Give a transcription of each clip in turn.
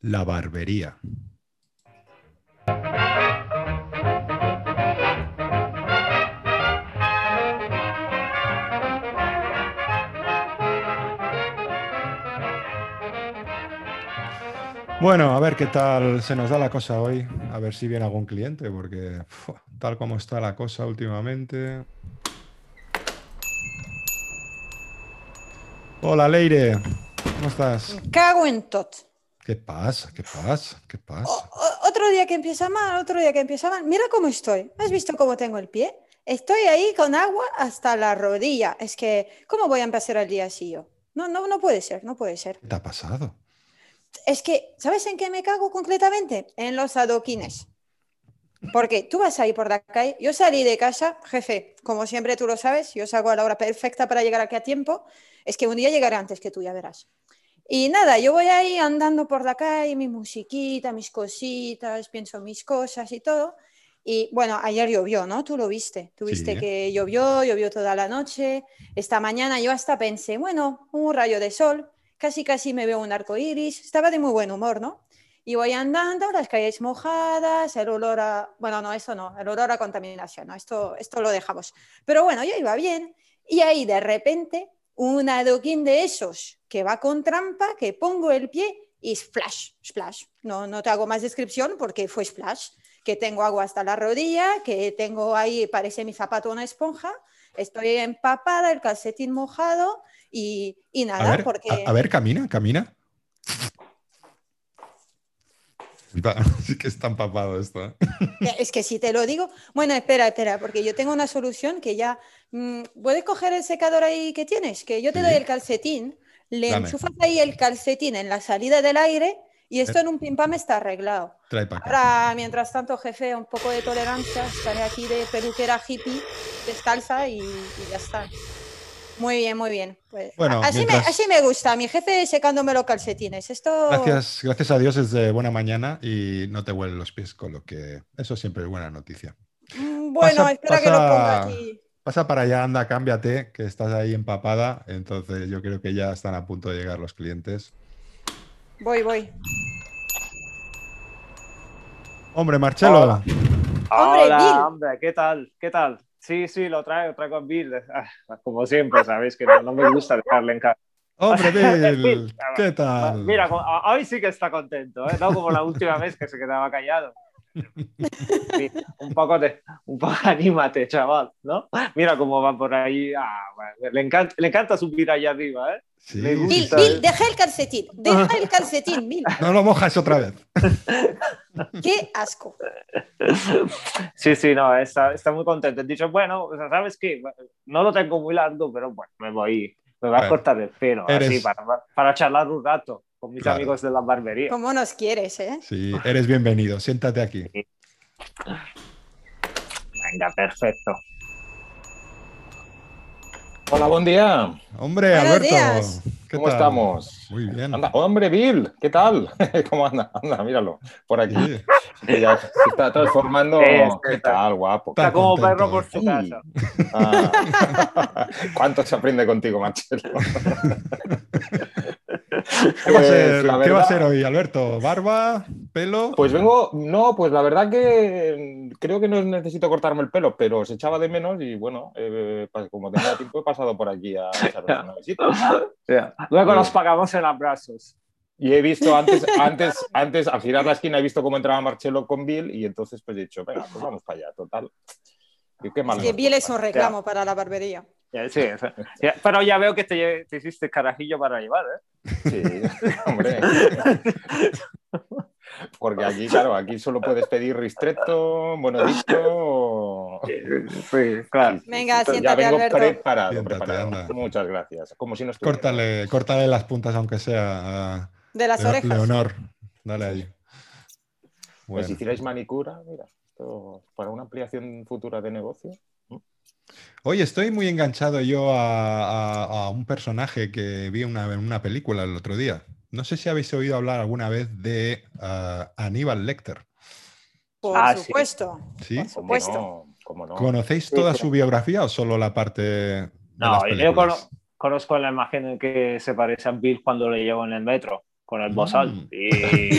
La barbería. Bueno, a ver qué tal se nos da la cosa hoy. A ver si viene algún cliente, porque tal como está la cosa últimamente. Hola, Leire. ¿Cómo estás? Cago en tot. ¿Qué pasa? ¿Qué pasa? ¿Qué pasa? O- otro día que empieza mal, otro día que empieza mal. Mira cómo estoy. ¿Has visto cómo tengo el pie? Estoy ahí con agua hasta la rodilla. Es que, ¿cómo voy a empezar el día así yo? No, no, no puede ser, no puede ser. ¿Qué te ha pasado? Es que, ¿sabes en qué me cago concretamente? En los adoquines. Porque tú vas ahí por la calle, yo salí de casa, jefe, como siempre tú lo sabes, yo salgo a la hora perfecta para llegar aquí a tiempo, es que un día llegaré antes que tú, ya verás. Y nada, yo voy ahí andando por la calle, mi musiquita, mis cositas, pienso mis cosas y todo. Y bueno, ayer llovió, ¿no? Tú lo viste, tú viste Sí. que llovió, llovió toda la noche. Esta mañana yo hasta pensé, bueno, un rayo de sol, casi casi me veo un arco iris, estaba de muy buen humor, ¿no? Y voy andando, las calles mojadas, el olor a. Bueno, no, eso no, el olor a contaminación, ¿no? Esto, esto lo dejamos. Pero bueno, yo iba bien. Y ahí de repente, un adoquín de esos que va con trampa, que pongo el pie y splash, splash. No, no te hago más descripción porque fue splash. Que tengo agua hasta la rodilla, que tengo ahí, parece mi zapato una esponja, estoy empapada, el calcetín mojado y, y A nada, ver, porque. a, a ver, camina, camina. Sí que está empapado esto. ¿eh? Es que si te lo digo, bueno, espera, espera, porque yo tengo una solución que ya, mm, ¿puedes coger el secador ahí que tienes? Que yo te Sí. doy el calcetín, le Dame. enchufas ahí el calcetín en la salida del aire y esto en un pim pam está arreglado. Trae para acá. Ahora, mientras tanto, jefe, un poco de tolerancia, estaré aquí de peluquera hippie, descalza y, y ya está. Muy bien, muy bien. Pues, Bueno, así, mientras- me, así me gusta, mi jefe secándome los calcetines. Esto... Gracias, gracias a Dios es de buena mañana y no te huelen los pies, con lo que eso siempre es buena noticia. Mm, Bueno, Pasa- espera que lo ponga aquí. Pasa para allá, anda, cámbiate, que estás ahí empapada. Entonces yo creo que ya están a punto de llegar los clientes. Voy, voy. Hombre, Marcelo, Hola. Hombre, Hola, Bill. hombre, ¿qué tal? ¿Qué tal? Sí, sí, lo traigo, traigo a Bill. Ah, como siempre, sabéis que no, no me gusta dejarle en casa. hombre, Bill, Bill, ¿qué tal? Mira, hoy sí que está contento, ¿eh? No como la última vez que se quedaba callado. Un poco de, un poco anímate, chaval, ¿no? Mira cómo va por ahí. Ah, bueno, le, encanta, le encanta subir allá arriba, ¿eh? Sí, me gusta. Bill, Listo, Bill, eh. deja el calcetín, deja el calcetín, Bill. No lo mojas otra vez. Qué asco. Sí, sí, no, está, está muy contento. He dicho, bueno, ¿sabes qué? No lo tengo muy largo, pero bueno, me voy, me voy a Bueno, cortar el pelo, eres- así, para, para charlar un rato con mis Claro. amigos de la barbería. ¿Cómo nos quieres, eh? Sí, eres bienvenido. Siéntate aquí. Venga, perfecto. Hola, buen día. Hombre, Buenos Alberto. días. ¿qué ¿Cómo tal? estamos? Muy bien. Anda, hombre, Bill, ¿qué tal? ¿Cómo anda? Anda, míralo, por aquí. Sí. Que ya se está transformando. Sí, ¿Qué está- tal, guapo? Está Está como contento, perro por su Sí. casa. Ah. ¿Cuánto se aprende contigo, Marcelo? ¿Qué va, a Pues, ser, qué va a ser hoy, Alberto? ¿Barba? ¿Pelo? Pues vengo, no, pues la verdad que mm, creo que no necesito cortarme el pelo, pero se echaba de menos y bueno, eh, pues como tenía tiempo he pasado por aquí a echaros una visita. Ya. Luego Sí. nos pagamos en abrazos. Y he visto antes, antes, antes, al girar la esquina, he visto cómo entraba Marcelo con Bill y entonces pues he dicho, venga, pues vamos para allá, total. Y qué mal Que nos Bill es un reclamo para la barbería. Sí, eso. Pero ya veo que te, hiciste carajillo para llevar, ¿eh? Sí, hombre. Porque aquí, claro, aquí solo puedes pedir ristretto, monodicto. o- Sí, claro. Venga, Entonces, siéntate, ya vengo Alberto. preparado, Siéntate, preparado. anda. Muchas gracias. Como si no estuviera. Córtale, córtale las puntas, aunque sea a De las orejas. Leonor. Dale ahí. Pues si hicierais manicura, mira, esto para una ampliación futura de negocio. Oye, estoy muy enganchado yo a, a- a un personaje que vi una- en una película el otro día. No sé si habéis oído hablar alguna vez de ah, Aníbal Lecter. Por Ah, supuesto. ¿Sí? Por ¿Cómo supuesto. no? ¿Cómo no? ¿Conocéis toda sí. su biografía o solo la parte de No, las yo cono- conozco la imagen en que se parece a Bill cuando le llevo en el metro con el bozal Mm. y,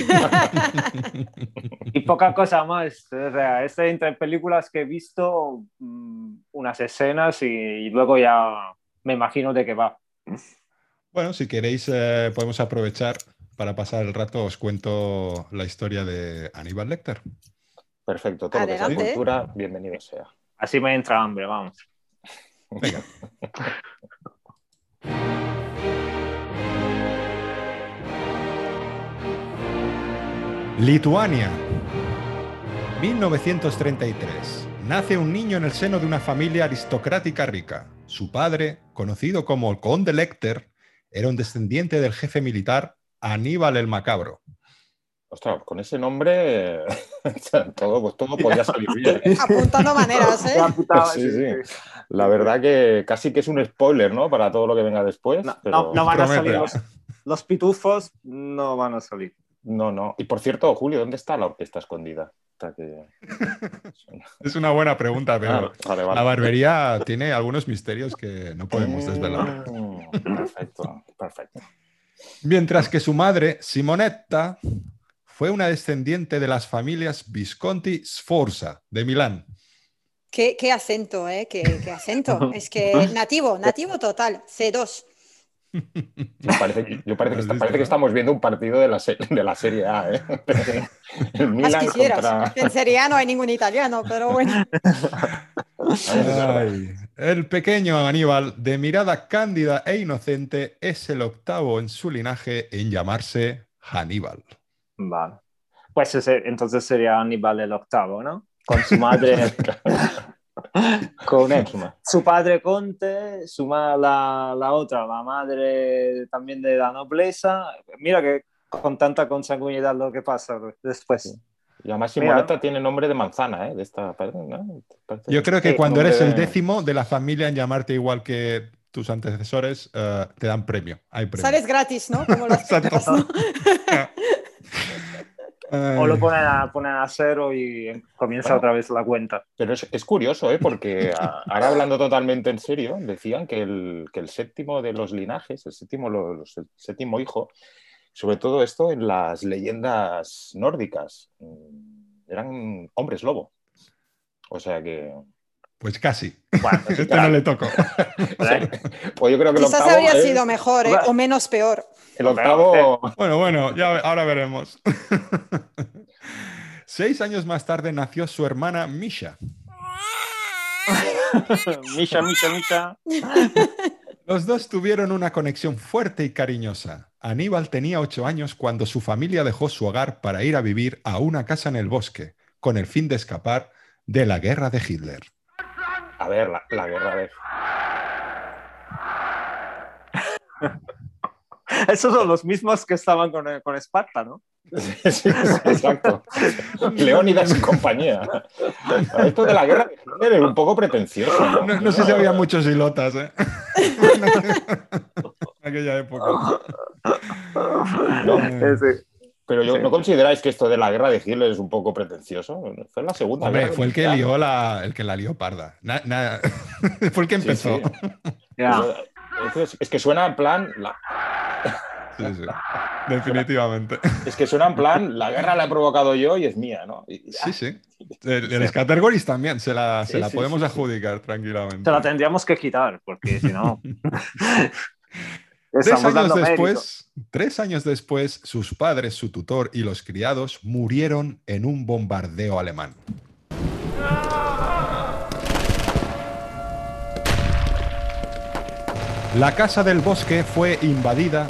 y poca cosa más. O sea, es entre películas que he visto mm, unas escenas y, y luego ya me imagino de qué va. Bueno, si queréis, eh, podemos aprovechar para pasar el rato. Os cuento la historia de Aníbal Lecter. Perfecto, todo lo que sea Adelante. cultura, bienvenido sea. Así me entra hambre, vamos. Venga. Lituania. 1933. Nace un niño en el seno de una familia aristocrática rica. Su padre, conocido como el conde Lecter, era un descendiente del jefe militar Aníbal el Macabro. Ostras, con ese nombre todo, pues todo podía salir bien. Apuntando maneras, ¿eh? Sí, sí. La verdad que casi que es un spoiler, ¿no? Para todo lo que venga después. No, pero- no- no van a salir los pitufos, no van a salir. No, no. Y por cierto, Julio, ¿dónde está la orquesta escondida? Que- Es una buena pregunta, pero Ah, vale, vale. la barbería tiene algunos misterios que no podemos desvelar. Mm, Perfecto, perfecto. Mientras que su madre, Simonetta, fue una descendiente de las familias Visconti Sforza de Milán. Qué, qué acento, ¿eh? Qué, qué acento. Es que nativo, nativo total. C2. Parece, yo parece, que, está- parece que estamos viendo un partido de la, se- de la Serie A, ¿eh? El Más Milan quisieras. contra... En Serie A no hay ningún italiano, pero bueno. Ay, el pequeño Aníbal, de mirada cándida e inocente, es el octavo en su linaje en llamarse Hannibal. Vale. Pues ese- entonces sería Aníbal el octavo, ¿no? Con su madre, con él. su padre Conte, su la, la otra, la madre también de la nobleza. Mira que con tanta consanguinidad lo que pasa después. Y además Mira. Simonetta tiene nombre de manzana, ¿eh? De esta... ¿no? Yo creo que Sí, cuando nombre eres el de- décimo de la familia en llamarte igual que tus antecesores, eh, te dan premio. Hay premio. Sales gratis, ¿no? Como las Exacto. ¿no? O lo ponen a, ponen a cero y comienza Bueno. otra vez la cuenta. Pero es, es curioso, ¿eh? Porque a- ahora hablando totalmente en serio, decían que el, que el séptimo de los linajes, el séptimo, los- el séptimo hijo, sobre todo esto en las leyendas nórdicas, mm, eran hombres lobo. O sea que... Pues casi. Bueno, Este no le tocó. Pues yo creo que Quizás habría es- sido mejor, ¿eh? O menos peor. el octavo Bueno, bueno, ya ahora veremos. Seis años más tarde nació su hermana Misha. Misha, Misha, Misha. Los dos tuvieron una conexión fuerte y cariñosa. Aníbal tenía ocho años cuando su familia dejó su hogar para ir a vivir a una casa en el bosque, con el fin de escapar de la guerra de Hitler. A ver, la, la guerra, a ver. Esos son los mismos que estaban con, con Esparta, ¿no? Sí, sí, exacto. Leónidas y compañía. Esto de la guerra de es un poco pretencioso. ¿no? No, no sé si había muchos hilotas, ¿eh? en aquella época. No, Ese- pero yo, Sí. ¿no consideráis que esto de la guerra de Hitler es un poco pretencioso? Fue la segunda Hombre, guerra fue el que lió la, el que la lió parda. Na- na- fue el que empezó. sí. Es, es que suena en plan, la- Sí, sí. Definitivamente. es que suena en plan, la guerra la he provocado yo y es mía, ¿no? Y- Sí, sí. El, el Scattergories también se la, se la sí, podemos sí, sí. adjudicar tranquilamente. Te la tendríamos que quitar, porque si no. Tres años después, tres años después, sus padres, su tutor y los criados murieron en un bombardeo alemán. La Casa del Bosque fue invadida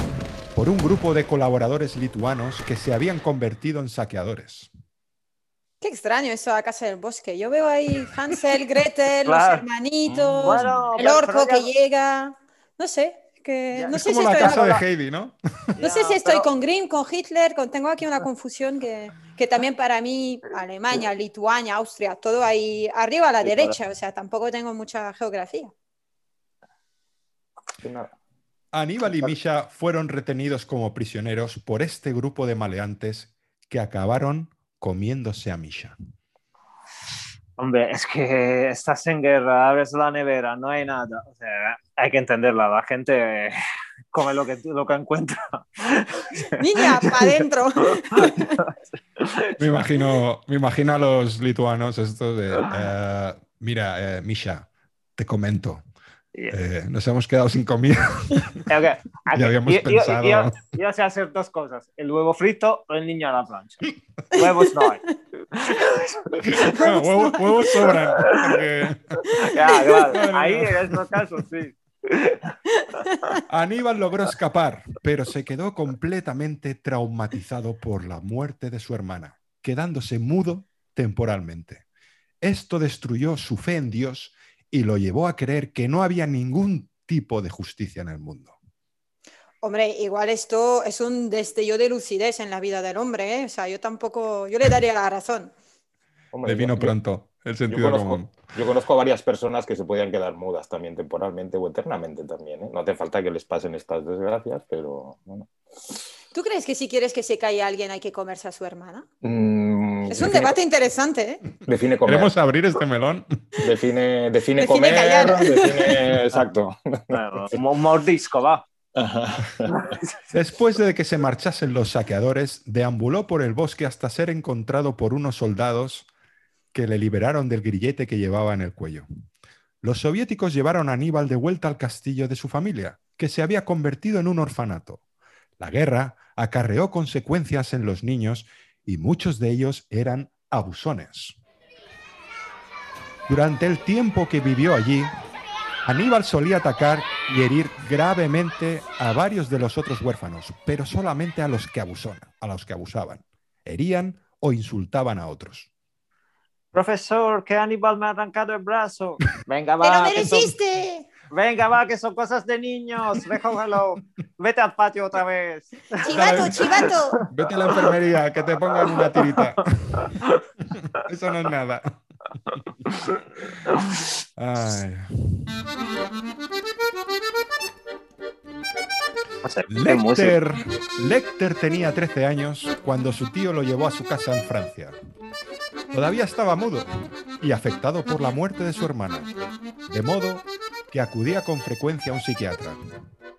por un grupo de colaboradores lituanos que se habían convertido en saqueadores. Qué extraño eso a Casa del Bosque. Yo veo ahí Hansel, Gretel, Claro. los hermanitos, Bueno, el pero- orco pero ya- que llega. No sé, Que Ya, no Es sé como si la estoy, casa de Heidi, ¿no? no sé si estoy pero- con Grimm, con Hitler, con, tengo aquí una confusión que, que también para mí, Alemania, Lituania, Austria, todo ahí arriba a la Sí, derecha, o sea, tampoco tengo mucha geografía. Aníbal y Misha fueron retenidos como prisioneros por este grupo de maleantes que acabaron comiéndose a Misha. Hombre, es que estás en guerra, abres la nevera, no hay nada. O sea, hay que entenderla, la gente come lo que, lo que encuentra. Niña, para adentro. Me imagino, me imagino a los lituanos estos de, eh, mira, eh, Misha, te comento, eh, nos hemos quedado sin comida. Ok, aquí- Ya habíamos yo- yo- pensado. Yo, yo sé hacer dos cosas: el huevo frito o el niño a la plancha. Huevos no hay. No, huevos, huevos sobran. porque Ya, claro. Ahí en estos casos, sí. Aníbal logró escapar, pero se quedó completamente traumatizado por la muerte de su hermana, quedándose mudo temporalmente. Esto destruyó su fe en Dios y lo llevó a creer que no había ningún tipo de justicia en el mundo. Hombre, igual esto es un destello de lucidez en la vida del hombre, ¿eh? O sea, yo tampoco, yo le daría la razón. Hombre, Le vino yo- pronto el Yo sentido conozco, común. yo conozco a varias personas que se podían quedar mudas también temporalmente o eternamente también. ¿eh? No hace falta que les pasen estas desgracias, pero bueno. ¿Tú crees que si quieres que se caiga alguien hay que comerse a su hermana? Mm, Es un define- debate interesante, ¿eh? Define comer. ¿Queremos abrir este melón? Define, define, Define comer. callar. define- Exacto. Bueno, un un mordisco, va. Después de que se marchasen los saqueadores, deambuló por el bosque hasta ser encontrado por unos soldados que le liberaron del grillete que llevaba en el cuello. Los soviéticos llevaron a Aníbal de vuelta al castillo de su familia, que se había convertido en un orfanato. La guerra acarreó consecuencias en los niños y muchos de ellos eran abusones. Durante el tiempo que vivió allí, Aníbal solía atacar y herir gravemente a varios de los otros huérfanos, pero solamente a los que abusaban, a los que abusaban, herían o insultaban a otros. Profesor, que Aníbal me ha arrancado el brazo. Venga, ¡Te lo va. que son- mereciste! Venga, va, que son cosas de niños. Recógelo. Vete al patio otra vez. ¡Chivato, chivato! Vete a la enfermería, que te pongan una tirita. Eso no es nada. Ay. Lecter, Lecter tenía 13 años cuando su tío lo llevó a su casa en Francia. Todavía estaba mudo y afectado por la muerte de su hermana, de modo que acudía con frecuencia a un psiquiatra.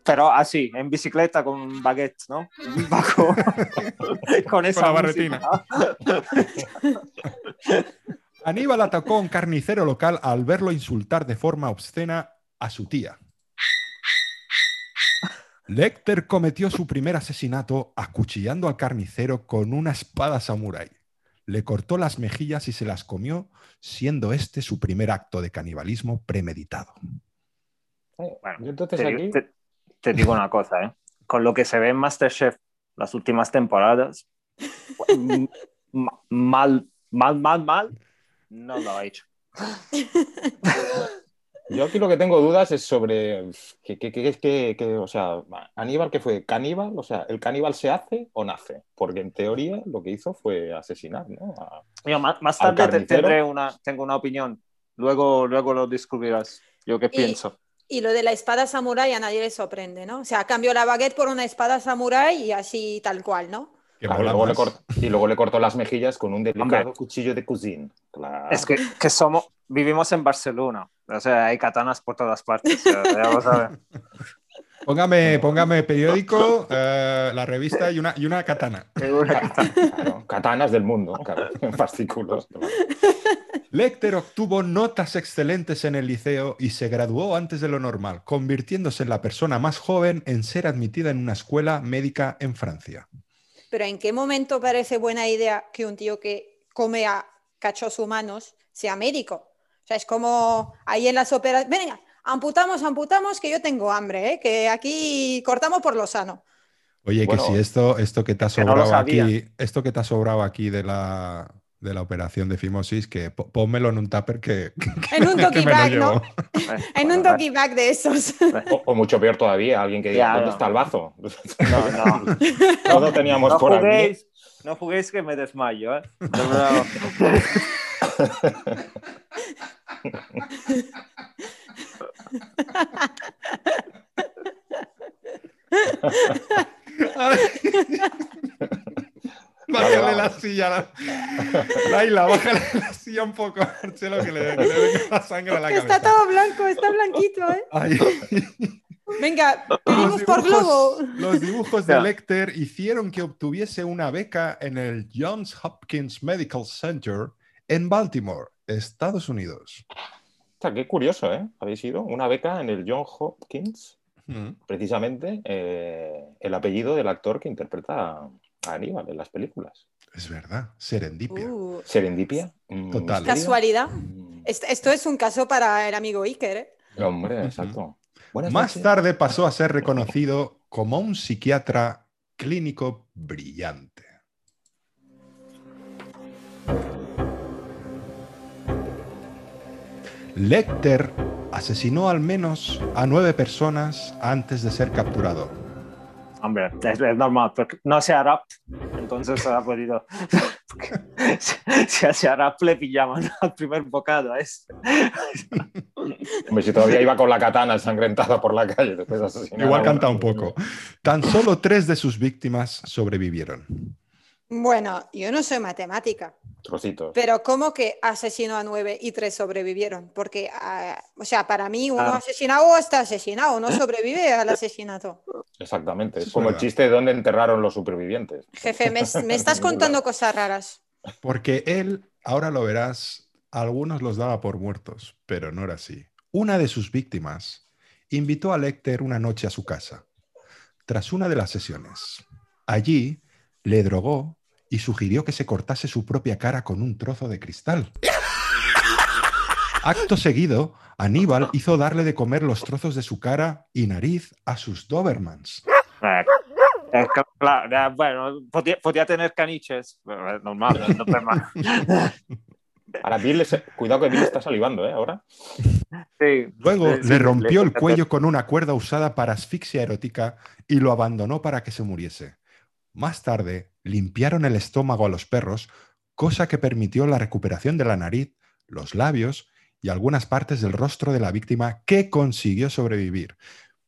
Pero así, en bicicleta con baguette, ¿no? Bajo. con esa la música. Aníbal atacó a un carnicero local al verlo insultar de forma obscena a su tía. Lecter cometió su primer asesinato acuchillando al carnicero con una espada samurái. Le cortó las mejillas y se las comió, siendo este su primer acto de canibalismo premeditado. Bueno, Yo entonces te, aquí. te- te digo una cosa, ¿eh? Con lo que se ve en Masterchef las últimas temporadas, mal, mal, mal, mal, no lo ha hecho. Yo aquí lo que tengo dudas es sobre que, que, que, que- que, o sea, Aníbal que fue caníbal, o sea, ¿el caníbal se hace o nace? Porque en teoría lo que hizo fue asesinar, ¿no? A- más, tarde tendré una, tengo una opinión. Luego, luego lo descubrirás. Yo qué Y- pienso. Y lo de la espada samurái a nadie le sorprende, ¿no? O sea, cambió la baguette por una espada samurái y así tal cual, ¿no? Claro, luego le cortó, y luego le cortó las mejillas con un delicado Hombre. cuchillo de cocina. Claro. Es que, que somos, vivimos en Barcelona. O sea, hay katanas por todas partes. o sea, ya sabes. Póngame, póngame periódico, eh, la revista y una, y una katana. Claro, katanas del mundo, claro, en fascículos. Lecter obtuvo notas excelentes en el liceo y se graduó antes de lo normal, convirtiéndose en la persona más joven en ser admitida en una escuela médica en Francia. Pero ¿en qué momento parece buena idea que un tío que come a cachos humanos sea médico? O sea, es como ahí en las óperas, venga, amputamos, amputamos, que yo tengo hambre, ¿eh? que aquí cortamos por lo sano. Oye, Bueno, que si esto, esto que te ha no sobrado aquí, esto que te ha sobrado aquí de la, de la operación de fimosis que pónmelo en un tupper que, que- En un lo bag. ¿no? Eh, En un doggy bag de esos. O, o mucho peor todavía, alguien que diga, Claro. ¿dónde está el bazo? No, no. No lo teníamos No por aquí. juguéis, no juguéis que me desmayo, ¿eh? Bájale la silla. La... Laila, bájale la silla un poco, Marcelo, que le, que le venga la sangre a la Que cabeza. está todo blanco, está blanquito, ¿eh? Ay. Venga, pedimos por globo. los dibujos de. Lecter hicieron que obtuviese una beca en el Johns Hopkins Medical Center en Baltimore, Estados Unidos. Sea, qué curioso, ¿eh? Habéis ido una beca en el John Hopkins, Mm. precisamente eh, el apellido del actor que interpreta a Aníbal en las películas. Es verdad, serendipia. Uh, Serendipia. Total. casualidad. Mm, Est- Esto es un caso para el amigo Iker, ¿eh? Hombre, exacto. Buenas Más noches. tarde pasó a ser reconocido como un psiquiatra clínico brillante. Lecter asesinó al menos a nueve personas antes de ser capturado. Hombre, es, es normal, porque no se hará, entonces ha podido. si, si se hará, le pillaban al primer bocado a este. Hombre, si todavía iba con la katana ensangrentada por la calle después de asesinar Igual canta un poco. Tan solo tres de sus víctimas sobrevivieron. Bueno, yo no soy matemática, Trocitos. pero ¿cómo que asesinó a nueve y tres sobrevivieron? Porque, ah, o sea, para mí uno Ah. asesinado está asesinado, no sobrevive al asesinato. Exactamente. Es es como el chiste de dónde enterraron los supervivientes. Jefe, me, me estás contando cosas raras. Porque él, ahora lo verás, a algunos los daba por muertos, pero no era así. Una de sus víctimas invitó a Lecter una noche a su casa, tras una de las sesiones. Allí le drogó y sugirió que se cortase su propia cara con un trozo de cristal. Acto seguido, Aníbal hizo darle de comer los trozos de su cara y nariz a sus Dobermans. Claro, bueno, podía, podía tener caniches, pero es normal, no normal. Ahora, Bill, es- cuidado que Bill está salivando, ¿eh? Ahora. Sí, Luego sí, le rompió el le- cuello con una cuerda usada para asfixia erótica y lo abandonó para que se muriese. Más tarde, limpiaron el estómago a los perros, cosa que permitió la recuperación de la nariz, los labios y algunas partes del rostro de la víctima que consiguió sobrevivir,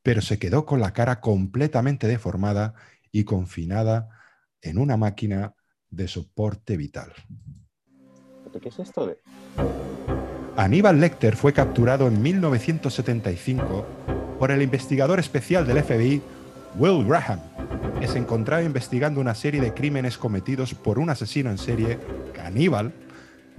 pero se quedó con la cara completamente deformada y confinada en una máquina de soporte vital. ¿Pero ¿Qué es esto de.? Aníbal Lecter fue capturado en 1975 por el investigador especial del FBI, Will Graham, se encontraba investigando una serie de crímenes cometidos por un asesino en serie, caníbal,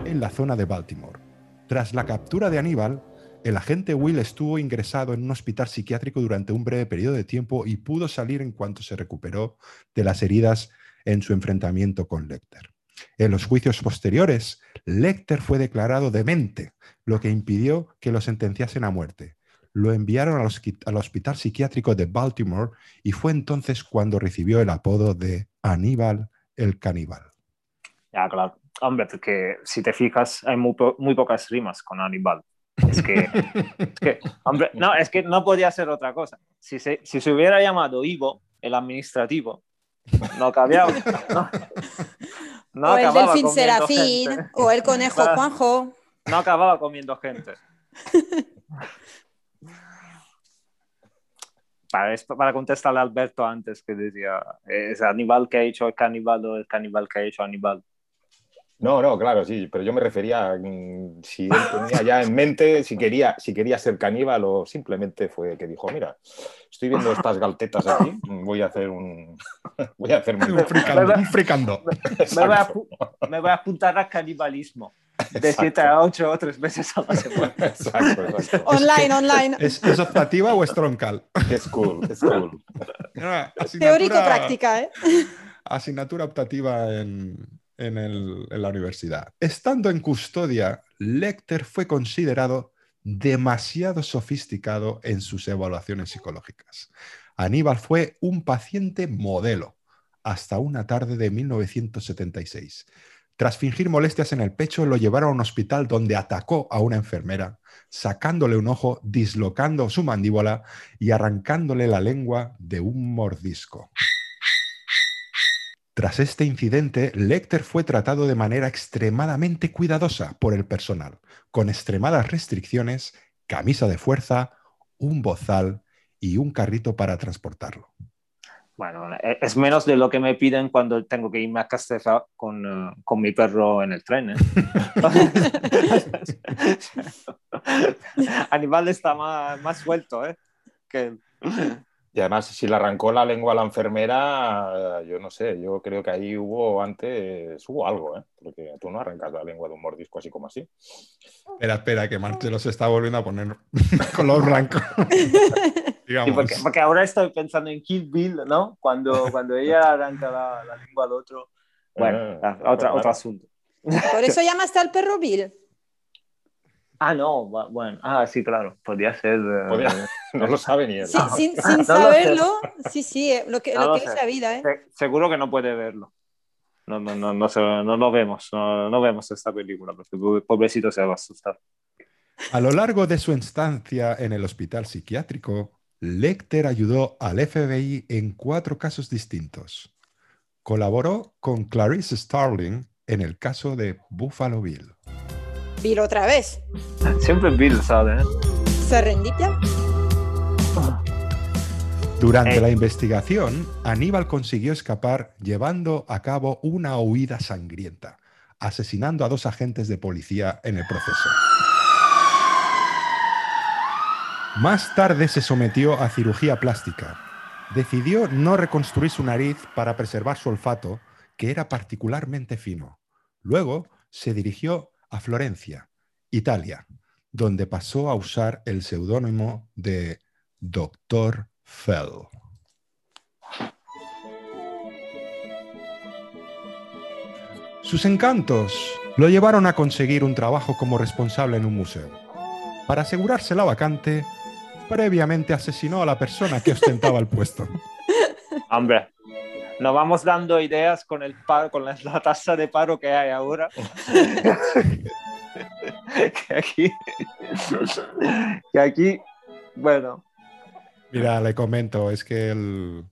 en la zona de Baltimore. Tras la captura de Aníbal, el agente Will estuvo ingresado en un hospital psiquiátrico durante un breve periodo de tiempo y pudo salir en cuanto se recuperó de las heridas en su enfrentamiento con Lecter. En los juicios posteriores, Lecter fue declarado demente, lo que impidió que lo sentenciasen a muerte. Lo enviaron al, hospital psiquiátrico de Baltimore y fue entonces cuando recibió el apodo de Aníbal el caníbal. Ya, claro. Hombre, porque si te fijas, hay muy, po- muy pocas rimas con Aníbal. Es que, es que, hombre, no, es que no podía ser otra cosa. Si se, si se hubiera llamado Ivo, el administrativo, no cabía. No, no o el delfín Serafín, gente. o el conejo. Juanjo. No acababa comiendo gente. Para, esto- para contestarle a Alberto antes que decía, ¿es Aníbal que ha hecho el caníbal o el caníbal que ha hecho Aníbal? No, no, claro, sí, pero yo me refería a mm, si él tenía ya en mente si quería, si quería ser caníbal o simplemente fue que dijo, mira, estoy viendo estas galtetas aquí, voy a hacer un... voy a hacerme Un fricando. un fricando. Me voy, a, me voy a apuntar al canibalismo de 7 a 8 o 3 veces a la semana. Exacto, exacto. Online, online. ¿Es, es optativa o es troncal? Es cool, es cool. Teórico práctica, ¿eh? asignatura optativa en, en el- en la universidad. Estando en custodia, Lecter fue considerado demasiado sofisticado en sus evaluaciones psicológicas. Aníbal fue un paciente modelo hasta una tarde de 1976. Tras fingir molestias en el pecho, lo llevaron a un hospital donde atacó a una enfermera, sacándole un ojo, dislocando su mandíbula y arrancándole la lengua de un mordisco. Tras este incidente, Lecter fue tratado de manera extremadamente cuidadosa por el personal, con extremadas restricciones, camisa de fuerza, un bozal y un carrito para transportarlo. Bueno, e- es menos de lo que me piden cuando tengo que irme a Castefa con, eh, con mi perro en el tren. ¿eh? Animal está más, más suelto, ¿eh? Que... Y además, si le arrancó la lengua a la enfermera, yo no sé, yo creo que ahí hubo antes, hubo algo, ¿eh? Porque tú no arrancas la lengua de un mordisco así como así. Espera, espera, que Marcelo se está volviendo a poner color blanco. Sí, Digamos. porque, porque ahora estoy pensando en Kill Bill, ¿no? Cuando, cuando ella arranca la, la lengua al otro. Bueno, Ah, ah, otra, otro asunto. Por eso llamaste al perro Bill. Ah, no, bueno, ah, sí, claro, podría ser. eh, Podría- No lo sabe ni él. Sí, sin, No sin lo saberlo, sí, sí, eh, lo que, No lo lo que es la vida, ¿eh? se- seguro que no puede verlo. No, no, no, no, se- no lo vemos, no, no vemos esta película, porque pobre- pobrecito se va a asustar. A lo largo de su estancia en el hospital psiquiátrico, Lecter ayudó al FBI en cuatro casos distintos. Colaboró con Clarice Starling en el caso de Buffalo Bill. Bill otra vez. Siempre Bill, ¿sabes? ¿Se rendía? Durante Eh. la investigación, Aníbal consiguió escapar llevando a cabo una huida sangrienta, asesinando a dos agentes de policía en el proceso. Más tarde se sometió a cirugía plástica. Decidió no reconstruir su nariz para preservar su olfato, que era particularmente fino. Luego se dirigió a Florencia, Italia, donde pasó a usar el seudónimo de Dr. Fell. Sus encantos lo llevaron a conseguir un trabajo como responsable en un museo. Para asegurarse la vacante, previamente asesinó a la persona que ostentaba el puesto. Hombre, nos vamos dando ideas con el paro, con la, la tasa de paro que hay ahora. que aquí, que aquí, bueno, Mira, le comento, es que el,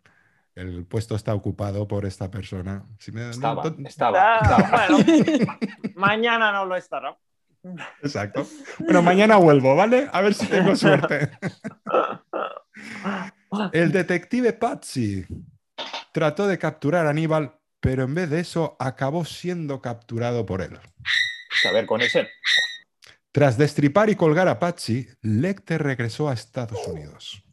el puesto está ocupado por esta persona. Si me- no, Estaba, ah, estaba. bueno, mañana no lo estará. Exacto. Bueno, mañana vuelvo, ¿vale? A ver si tengo suerte. El detective Patsy trató de capturar a Aníbal, pero en vez de eso acabó siendo capturado por él. A ver, con ese. Tras destripar y colgar a Patsy, Lecter regresó a Estados Unidos.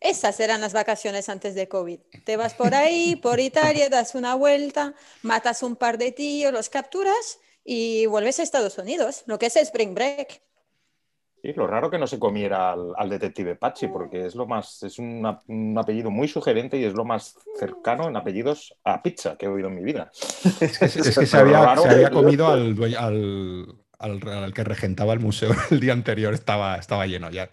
Esas eran las vacaciones antes de COVID. Te vas por ahí, por Italia, das una vuelta, matas un par de tíos, los capturas y vuelves a Estados Unidos, lo que es Spring Break. Sí, lo raro que no se comiera al, al detective Patsy, porque es lo más, es un, ap- un apellido muy sugerente y es lo más cercano en apellidos a pizza que he oído en mi vida. Es que, es que se, había, se había comido al, al- al que regentaba el museo el día anterior, estaba, estaba lleno ya.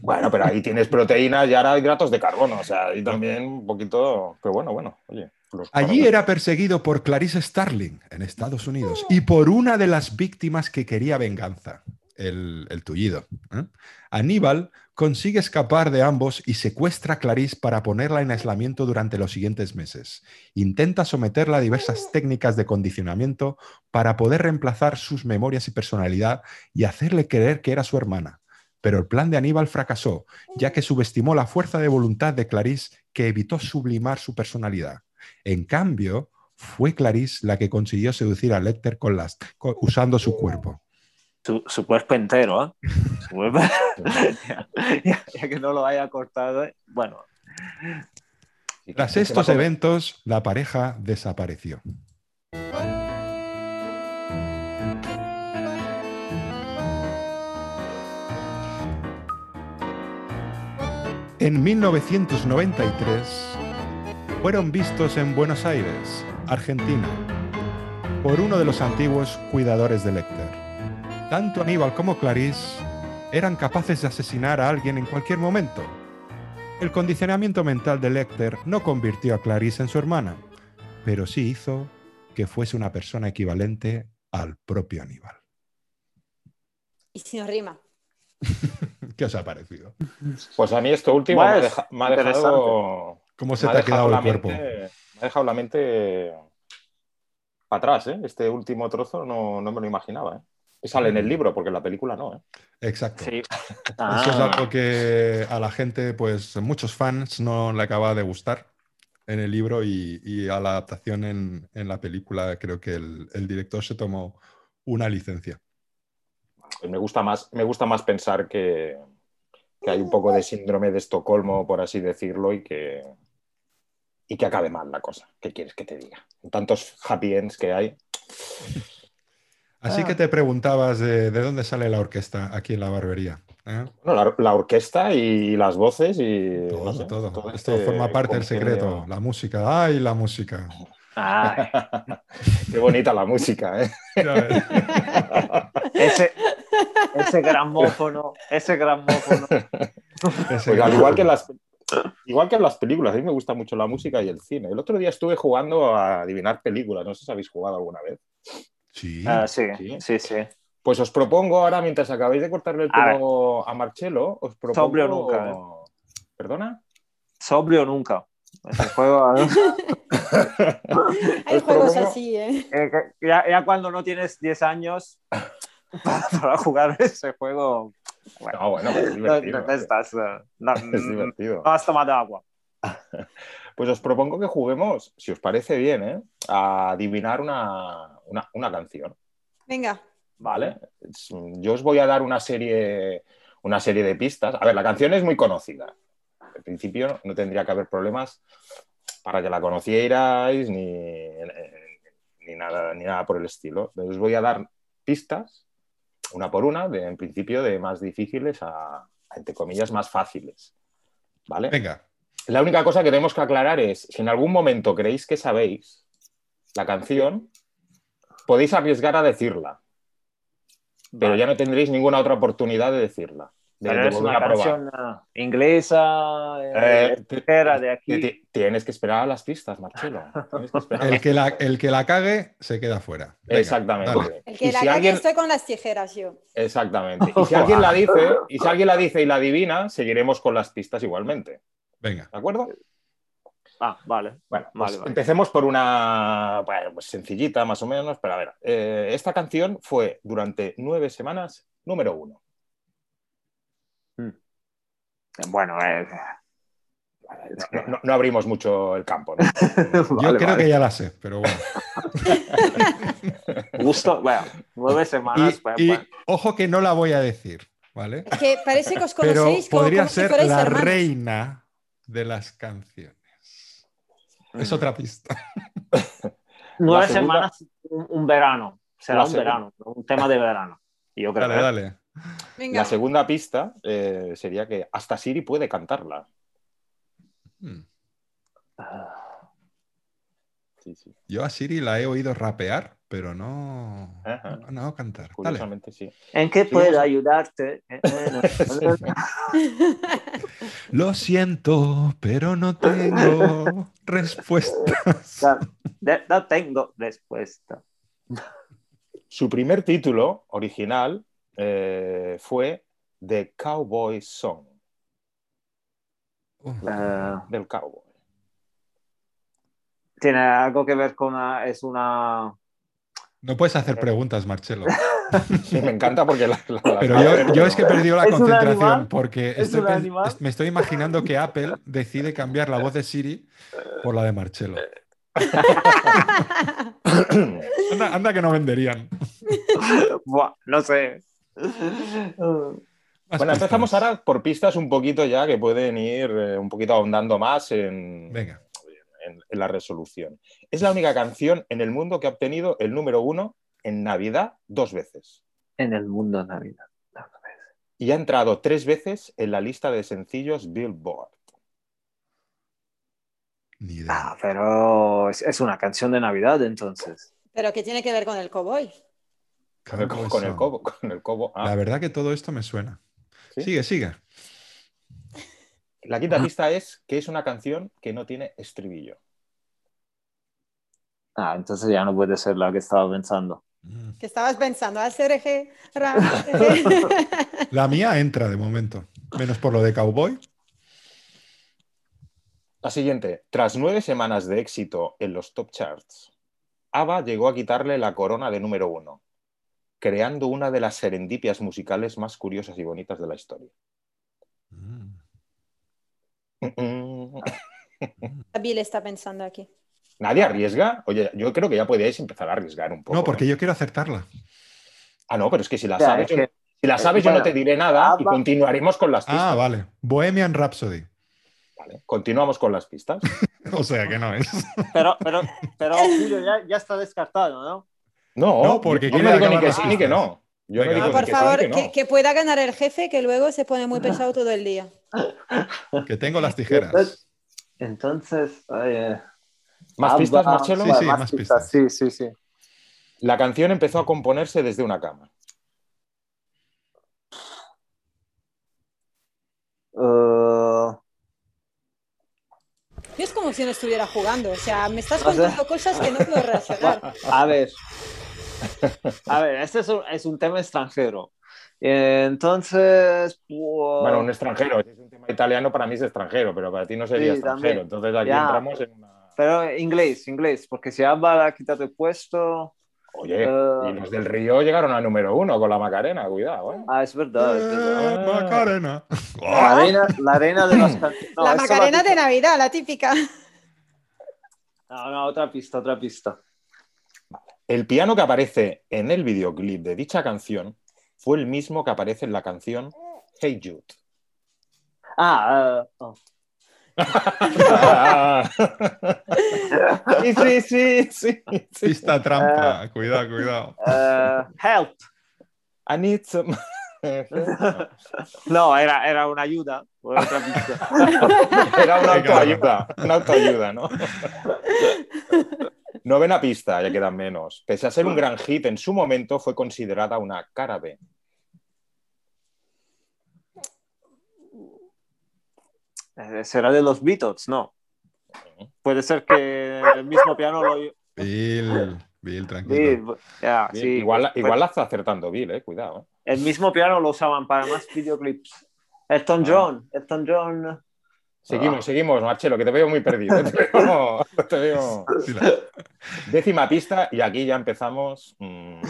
Bueno, pero ahí tienes proteínas y ahora hidratos de carbono, o sea, ahí también un poquito, pero bueno, bueno, oye. Allí era perseguido por Clarice Starling en Estados Unidos y por una de las víctimas que quería venganza, el, el tullido. ¿eh? Aníbal consigue escapar de ambos y secuestra a Clarice para ponerla en aislamiento durante los siguientes meses. Intenta someterla a diversas técnicas de condicionamiento para poder reemplazar sus memorias y personalidad y hacerle creer que era su hermana. Pero el plan de Aníbal fracasó, ya que subestimó la fuerza de voluntad de Clarice que evitó sublimar su personalidad. En cambio, fue Clarice la que consiguió seducir a Lecter con las, con- usando su cuerpo. Su, su cuerpo entero, ¿eh? Su cuerpo- ya, ya- ya que no lo haya cortado, ¿eh? bueno, Tras estos eventos, la pareja desapareció. En 1993 fueron vistos en Buenos Aires, Argentina, por uno de los antiguos cuidadores de Lecter. Tanto Aníbal como Clarice eran capaces de asesinar a alguien en cualquier momento. El condicionamiento mental de Lecter no convirtió a Clarice en su hermana, pero sí hizo que fuese una persona equivalente al propio Aníbal. Y si nos rima. ¿Qué os ha parecido? Pues a mí esto último me ha, deja- me ha dejado. ¿Cómo se me te ha dejado quedado la el cuerpo? mente- me ha dejado la mente para atrás, ¿eh? Este último trozo no, no me lo imaginaba, ¿eh? Que sale en el libro, porque en la película no, ¿eh? Exacto. Sí. Eso es Ah, algo que a la gente, pues muchos fans no le acaba de gustar en el libro y, y a la adaptación en, en la película creo que el, el director se tomó una licencia. Pues me gusta más, me gusta más pensar que, que hay un poco de síndrome de Estocolmo, por así decirlo, y que, y que acabe mal la cosa. ¿Qué quieres que te diga? Tantos happy ends que hay. Así Ah. que te preguntabas de, de dónde sale la orquesta aquí en la barbería. ¿eh? Bueno, la, la orquesta y las voces y Todo, no sé, todo. todo Esto este forma parte del secreto. La música. ¡Ay, la música! ay, Qué bonita la música, ¿eh? Ese, ese gramófono, ese gramófono. Ese Pues al igual que en las igual que en las películas, a mí me gusta mucho la música y el cine. El otro día estuve jugando a adivinar películas, no sé si habéis jugado alguna vez. Sí. Ah, sí, Sí. sí, sí. Pues os propongo ahora, mientras acabáis de cortarle el A pelo a, Marcelo, os propongo. Sobrio nunca, ¿eh? ¿Perdona? Sobrio nunca. Ese juego. Hay Os juegos propongo- así, ¿eh? Eh, ya cuando no tienes 10 años para, para jugar ese juego, bueno, No, bueno, es divertido. no estás, eh, no, Es divertido. no has tomado agua. Pues os propongo que juguemos, si os parece bien, ¿eh? a adivinar una, una- una canción. Venga. ¿Vale? Yo os voy a dar una serie, una serie de pistas. A ver, la canción es muy conocida. Al principio no tendría que haber problemas para que la conocierais ni, ni, nada, ni nada por el estilo. Os voy a dar pistas, una por una, de, en principio de más difíciles a, a, entre comillas, más fáciles. ¿Vale? Venga. La única cosa que tenemos que aclarar es, si en algún momento creéis que sabéis la canción, podéis arriesgar a decirla, pero ya no tendréis ninguna otra oportunidad de decirla, de, Pero de es una canción eh, inglesa, eh, Eh, de aquí. tienes que esperar a las pistas, Marcelo. Que El que la, el que la cague se queda fuera. Venga, Exactamente. dale. El que Y la si cague alguien- estoy con las tijeras yo. Exactamente. Y si alguien la dice, y si alguien la dice y la adivina, seguiremos con las pistas igualmente. Venga. ¿De acuerdo? Ah, vale. Bueno, Vale, pues vale. empecemos por una bueno, pues sencillita, más o menos, pero a ver, eh, esta canción fue durante nueve semanas número uno. Bueno, eh, No, no- no abrimos mucho el campo, ¿no? Yo vale, creo vale. que ya la sé, pero bueno. Gusto, bueno, nueve semanas. Y, bueno, y bueno. ojo que no la voy a decir, ¿vale? Es que parece que os Pero conocéis como, podría como ser la hermanos. reina de las canciones. Es otra pista. Nueve semanas, un, un verano. Será un verano, un tema de verano. Y yo creo Dale, que dale. Venga. La segunda pista eh, sería que hasta Siri puede cantarla. Hmm. Sí, sí. Yo a Siri la he oído rapear, pero no, Ajá. no, no cantar. Dale. Sí. ¿En qué puedo sí. ayudarte? Eh, Lo siento, pero no tengo respuestas. no, de- no tengo respuesta. Su primer título original eh, fue The Cowboy Song, Eh, del cowboy. Tiene algo que ver con una, es una no puedes hacer preguntas, Marcelo. Sí, me encanta porque la, la- la- Pero yo, yo es que he perdido la ¿Es un concentración porque me estoy imaginando que Apple decide cambiar la voz de Siri por la de Marcelo. Anda, anda que no venderían. Buah, no sé. Más Bueno, empezamos ahora por pistas un poquito ya que pueden ir eh, un poquito ahondando más en, Venga. en- en la resolución. Es la única canción en el mundo que ha obtenido el número uno en Navidad dos veces. En el mundo de Navidad. Y ha entrado tres veces en la lista de sencillos Billboard. Ni idea. Ah, pero es, es una canción de Navidad entonces. Pero que tiene que ver con el cowboy. Con el, con cobo. Con el cobo. Ah, La verdad que todo esto me suena. ¿Sí? Sigue, sigue. La quinta pista es que es una canción que no tiene estribillo. Ah, entonces ya no puede ser la que estaba pensando. Mm. ¿Qué estabas pensando? Ra, RG. La mía entra de momento, menos por lo de cowboy. La siguiente. Tras nueve semanas de éxito en los top charts, ABBA llegó a quitarle la corona de número uno, creando una de las serendipias musicales más curiosas y bonitas de la historia. Mm. Mm. Bill está pensando aquí. ¿Nadie arriesga? Oye, yo creo que ya podíais empezar a arriesgar un poco. No, porque yo quiero acertarla. Ah, no, pero es que si la sabes, es yo, que- si la sabes yo bueno, no te diré nada y continuaremos con las pistas. Ah, vale. Bohemian Rhapsody. Vale, Continuamos con las pistas. O sea que no es. Pero, pero, pero Julio ya, ya está descartado, ¿no? No, No, porque yo no quiere digo ni acabar que sí ni que no. Yo Venga. no digo por que favor, sí que que, no. que pueda ganar el jefe, que luego se pone muy pesado todo el día. Que tengo las tijeras. Entonces, eh, ¿Más pistas, Marcelo? Sí, sí, más pistas. Sí, sí, sí. La canción empezó a componerse desde una cama. Yo es como si no estuviera jugando, o sea, me estás O sea- contando cosas que no puedo reaccionar. a ver. A ver, este es un, es un tema extranjero. Eh, Entonces, pues, Bueno, un extranjero. Si es un tema italiano, para mí es extranjero, pero para ti no sería Sí, extranjero. también. Entonces aquí Ya. entramos en una. pero inglés, inglés, porque si Abba la ha quitado el puesto. Oye, Eh. y los del Río llegaron a número uno con la Macarena, cuidado, ¿eh? Ah, es verdad. es verdad. Eh, Macarena. La arena, la arena de las. No, la Macarena ha de Navidad, la típica. No, no, otra pista, otra pista. El piano que aparece en el videoclip de dicha canción fue el mismo que aparece en la canción Hey Jude. Ah, eh, oh. sí, sí, sí, sí, sí. Pista trampa. Cuidado, cuidado. Eh, help. I need some... No, era, era una ayuda. por otra pista. Era una autoayuda, una autoayuda, ¿no? Novena pista, ya quedan menos. Pese a ser un gran hit, en su momento fue considerada una cara B. Eh, Será de los Beatles, no. Puede ser que el mismo piano lo. Bill, Bill, tranquilo. Bien, sí. igual, igual la está acertando Bill, eh, cuidado. eh. El mismo piano lo usaban para más videoclips. Elton Ah. John, Elton John. Seguimos, seguimos, Marcelo, que te veo muy perdido. Te veo- te veo- Décima pista y aquí ya empezamos mm,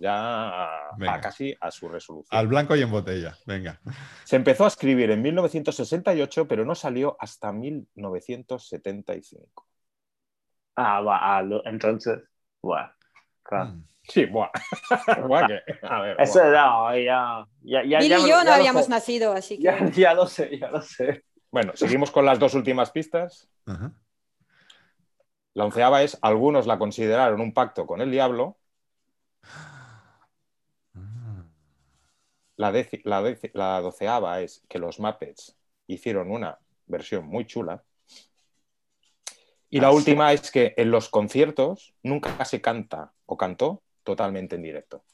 ya a, Venga. a casi a su resolución. Al blanco y en botella. Venga. Se empezó a escribir en 1968, pero no salió hasta 1975. Ah, va, ah, lo- entonces. Bueno, claro. Mm. Sí, buah. Buah, que- a ver, Eso buah. no, ya. ya, ya y yo ya no habíamos nacido, así que. Ya, ya lo sé, ya lo sé. Bueno, seguimos con las dos últimas pistas. Ajá. La onceava es, algunos la consideraron un pacto con el diablo. Ah. La, doceava es que los Muppets hicieron una versión muy chula. Y la Ah, sí. última es que en los conciertos nunca se canta o cantó totalmente en directo.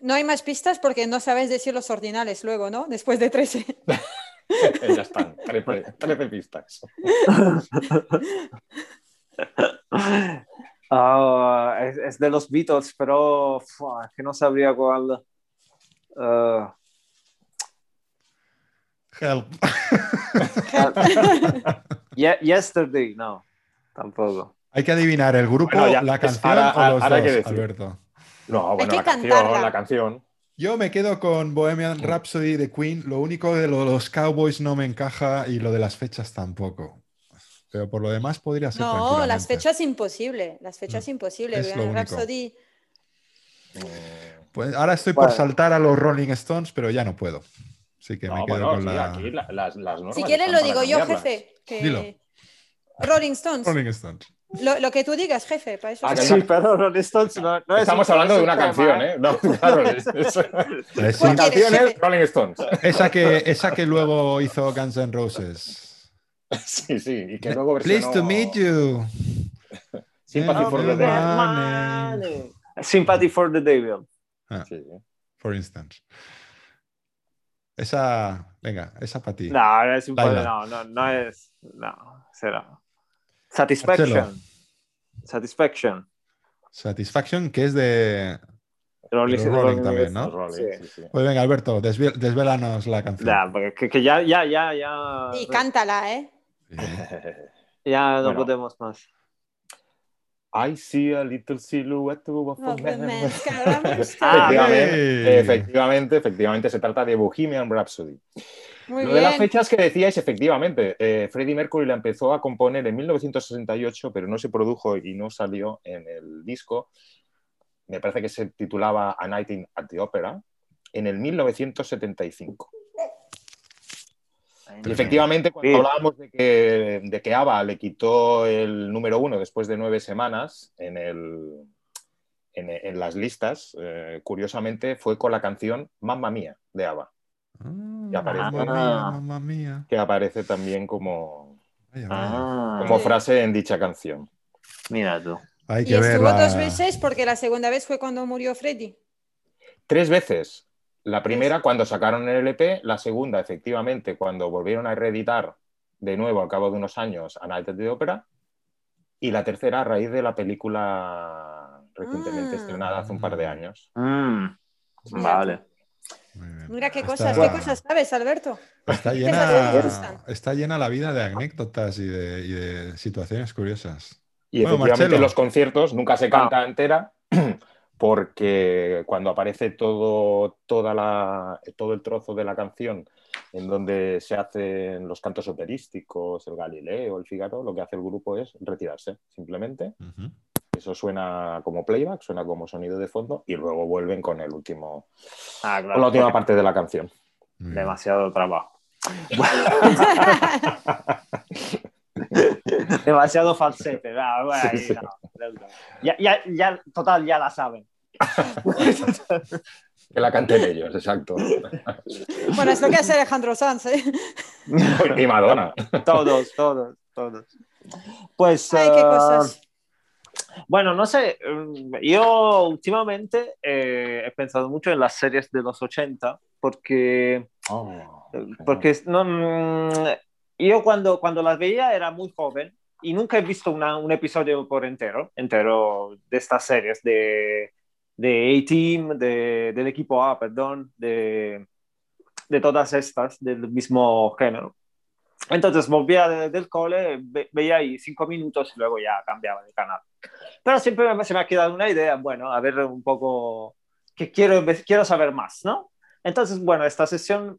No hay más pistas porque no sabes decir los ordinales luego, ¿no? Después de 13. ya están, 13, 13 pistas. Ah, es, es de los Beatles, pero fua, que no sabría cuál. Ah, Help. Ye- yesterday, no, tampoco. Hay que adivinar el grupo, Bueno, ya, la es- canción ahora- o los ahora dos. Alberto. No, bueno, que la canción, la canción. Yo me quedo con Bohemian Rhapsody de Queen. Lo único de lo- los Cowboys no me encaja y lo de las fechas tampoco. Pero por lo demás podría ser. No, las fechas imposible. Las fechas imposible. Es lo Bohemian único. Rhapsody. Pues ahora estoy por saltar a los Rolling Stones, pero ya no puedo. Así que me No, quedo bueno, con sí, la. aquí la- las, las normas Si quieres lo digo yo, jefe. que- Dilo. Rolling Stones. Rolling Stones. Lo, lo que tú digas, jefe, para eso. Ah, Sí, pero Rolling Stones no, no es Estamos un- hablando es de un una tema, canción, ¿eh? No, claro, es- es- Es ¿Cuál la sí, quieres, canción es? Rolling Stones. esa, que, esa que luego hizo Guns N' Roses. Sí, sí, y que luego Pleased to versionó meet you. Sympathy for the. Devil. Money. Sympathy for the Devil. Sí. For instance. Esa, venga, esa para ti. No, no es un no, no, no es. No, será. Satisfaction. Satisfaction. Satisfaction, que es de. Rolling, Los Rolling Rolling también, ¿no? Rolling, Sí. sí, sí. Pues venga, Alberto, desve- desvélanos la canción. Ya, porque que, que ya, ya, ya, ya. Y cántala, ¿eh? Ya no Bueno. podemos más. I see a little silhouette of a man. efectivamente, efectivamente, efectivamente, se trata de Bohemian Rhapsody. Muy Lo de las fechas que decíais, efectivamente, eh, Freddie Mercury la empezó a componer en 1968, pero no se produjo y no salió en el disco. Me parece que se titulaba A Night in- at the Opera en el 1975. Y efectivamente, cuando Sí. hablábamos de que, de que ABBA le quitó el número uno después de nueve semanas en, el, en, en las listas, eh, curiosamente fue con la canción Mamma Mía de ABBA, Ah, Ya aparece. Mamma mía, mamma mía. que aparece también como, Vaya, vaya. Ah, como Sí. frase en dicha canción. mira tú. Hay Y que ver estuvo la- dos veces porque la segunda vez fue cuando murió Freddy. Tres veces. La primera cuando sacaron el LP, la segunda, efectivamente, cuando volvieron a reeditar de nuevo al cabo de unos años a Night at the Opera, y la tercera a raíz de la película recientemente Ah. estrenada hace un par de años. Mm, Mira vale. Mira qué Está- cosas, qué cosas sabes, Alberto. Está llena, está llena la vida de anécdotas y de, y de situaciones curiosas. Y Bueno, efectivamente Marcelo. los conciertos nunca se canta entera porque cuando aparece todo, toda la, todo el trozo de la canción en donde se hacen los cantos operísticos, el Galileo, el Fígaro, lo que hace el grupo es retirarse simplemente. Eso suena como playback, suena como sonido de fondo y luego vuelven con el último, Ah, con la última parte de la canción. Demasiado trabajo. Demasiado falsete. Bueno, ahí Sí, sí. no, no, no. Ya, ya, ya, total, ya la saben. Que la canten ellos, exacto. Bueno, es lo que hace Alejandro Sanz, ¿eh? y Madonna. Todos, todos, todos. Pues. Ay, qué ah, cosas. Bueno, no sé, mm, yo últimamente eh, he pensado mucho en las series de los 80 porque, Oh, porque no, mm, yo cuando, cuando las veía era muy joven y nunca he visto una- un episodio por entero, entero de estas series de, de A-Team, de, del equipo A, perdón, de, de todas estas del mismo género. Entonces volvía de- del cole, ve- veía ahí cinco minutos y luego ya cambiaba de canal. Pero siempre me- se me ha quedado una idea, bueno, a ver un poco, que quiero, quiero saber más, ¿no? Entonces, bueno, esta sesión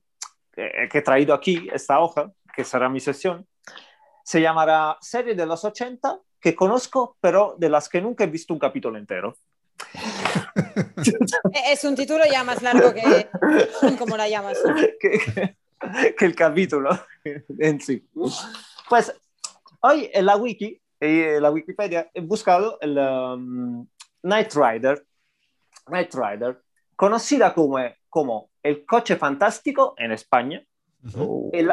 eh, que he traído aquí, esta hoja, que será mi sesión, se llamará Serie de los 80 que conozco, pero de las que nunca he visto un capítulo entero. Es un título ya más largo que como la llamas. ¿no? que, que el capítulo en sí. Pues hoy en la wiki, en la Wikipedia, he buscado el um, Knight Rider, Knight Rider, conocida como, como el coche fantástico en España, Ujú. el,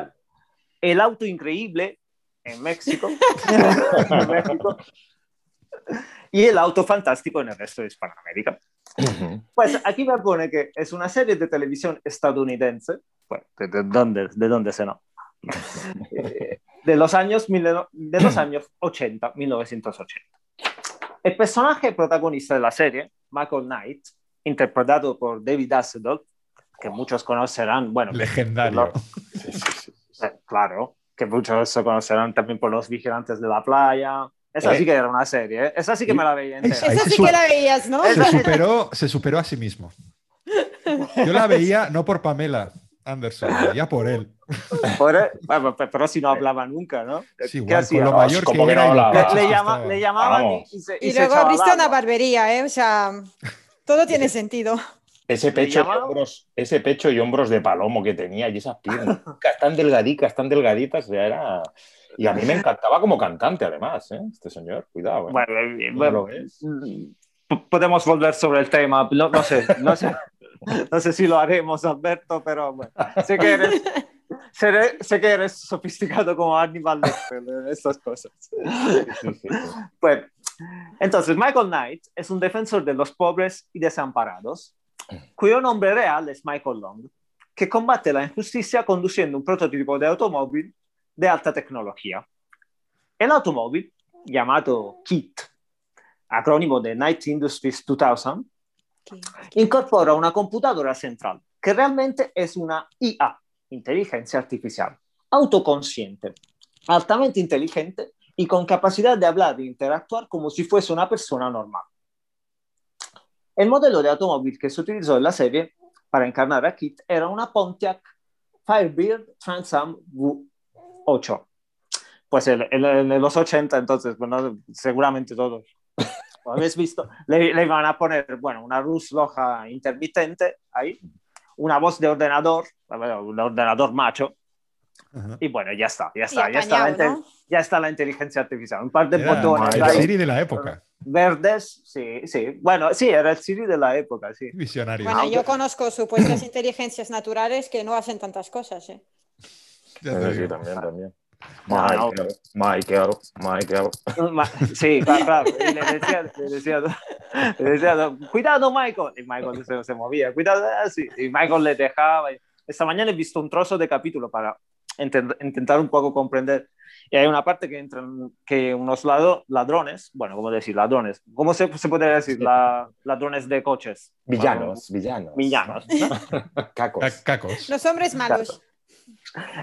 el auto increíble en México, en México, y el auto fantástico en el resto de Hispanoamérica. Pues aquí me pone que es una serie de televisión estadounidense, bueno, ¿de, de dónde, de dónde se no? Eh, de los años, mil- de los años 80, 1980. El personaje protagonista de la serie, Michael Knight, interpretado por David Hasselhoff, que muchos conocerán, bueno, Legendario. Sí, sí, sí. claro, que muchos conocerán también por los vigilantes de la playa. Esa Eh. sí que era una serie, ¿eh? esa sí que me la veía entera. Esa se sí que la veías, ¿no? Se superó, se superó a sí mismo. Yo la veía no por Pamela Anderson, la veía por él. Por- e, bueno, pe- pero si no hablaba nunca, ¿no? Sí, ¿Qué igual, hacía? con lo mayor Como que que era. no y le, que llama, le llamaban y, Vamos. y se, Y, se luego abriste una barbería, ¿eh? O sea, todo tiene sentido. Ese pecho, y hombros, ese pecho y hombros de palomo que tenía y esas piernas tan delgaditas, tan delgaditas, ya era... Y a mí me encantaba como cantante, además, ¿eh? Este señor, cuidado. ¿eh? Bueno, eh, ¿Cómo bueno, lo podemos volver sobre el tema. No, no sé, no sé, no sé si lo haremos, Alberto, pero bueno, sé que eres, seré- sé que eres sofisticado como Aníbal en estas cosas. Sí, sí, sí. Bueno, entonces Michael Knight es un defensor de los pobres y desamparados, cuyo nombre real es Michael Long, que combate la injusticia conduciendo un prototipo de automóvil de alta tecnología. El automóvil, llamado Kit, acrónimo de Night Industries 2000, ¿Qué? incorpora una computadora central, que realmente es una IA, inteligencia artificial, autoconsciente, altamente inteligente y con capacidad de hablar e interactuar como si fuese una persona normal. El modelo de automóvil que se utilizó en la serie para encarnar a Kit era una Pontiac Firebird Trans Am V8. Pues en, en- en los 80, entonces, bueno, seguramente todos lo habéis visto, le, le iban a poner, bueno, una luz roja intermitente ahí, una voz de ordenador, un ordenador macho, Ajá. y bueno, ya está, ya está, ya está, apañado, ¿no? ya está la inteligencia artificial. Un par de Era botones el ahí, Siri de la época. verdes, sí, sí. Bueno, sí, era el Siri de la época, sí. Visionario. Bueno, yo conozco supuestas inteligencias naturales que no hacen tantas cosas. ¿eh? Ya te sí, digo. también, también. No, no. Michael, Michael, Sí, claro, claro. Y le decía, le decía, le decía, cuidado Michael. Y Michael se, se movía, cuidado, así. Y Michael le dejaba. Esta mañana he visto un trozo de capítulo para intent- intentar un poco comprender. Y hay una parte que entran que unos lado- ladrones, bueno, ¿cómo decir? Ladrones. ¿Cómo se, se podría decir? La- ladrones de coches. Villanos, villanos. Villanos. Cacos. Ca- Cacos. Los hombres malos.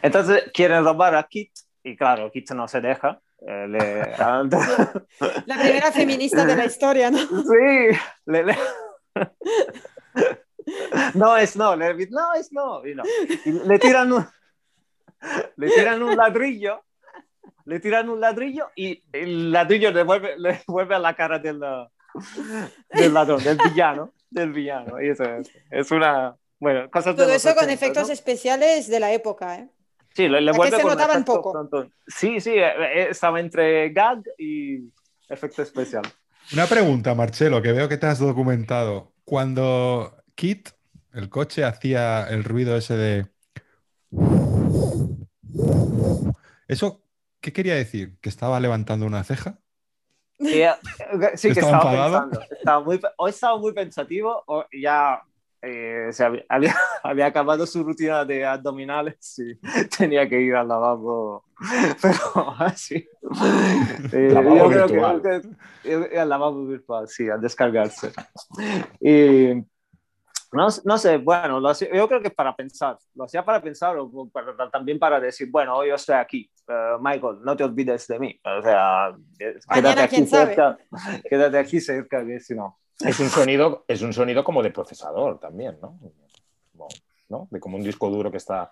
Entonces quieren robar a Kit y claro, Kit no se deja. eh, le- La primera feminista de la historia, ¿no? Sí, le, le- no es no, le, no es no, y no. Y le tiran un, le tiran un ladrillo, le tiran un ladrillo y el ladrillo le vuelve, le vuelve a la cara del, del ladrón, del villano, del villano. Y eso es, es una, bueno, cosas Todo los eso con 80, efectos ¿no? especiales de la época, ¿eh? Sí, le, le que vuelve se con notaban poco. Sí, sí, eh, eh, estaba entre gag y efecto especial. Una pregunta, Marcelo, que veo que te has documentado. Cuando Kit, el coche, hacía el ruido ese de... ¿Eso qué quería decir? ¿Que estaba levantando una ceja? Eh, sí, que ¿Estaba estaba pensando. Estaba muy, o estaba muy pensativo o ya eh, se había, había, había acabado su rutina de abdominales y tenía que ir al lavabo. Pero así. Eh, Lavabo yo creo virtual. que, al lavabo virtual, sí, a descargarse. Y no, no sé, bueno, lo hacía- yo creo que para pensar, lo hacía para pensar o para- también para decir, bueno, yo estoy aquí, eh, Michael, no te olvides de mí, o sea, eh, quédate Mañana, aquí cerca, quédate aquí cerca, que si no. Es un sonido, es un sonido como de procesador también, ¿no? Como, ¿no? De como un disco duro que está.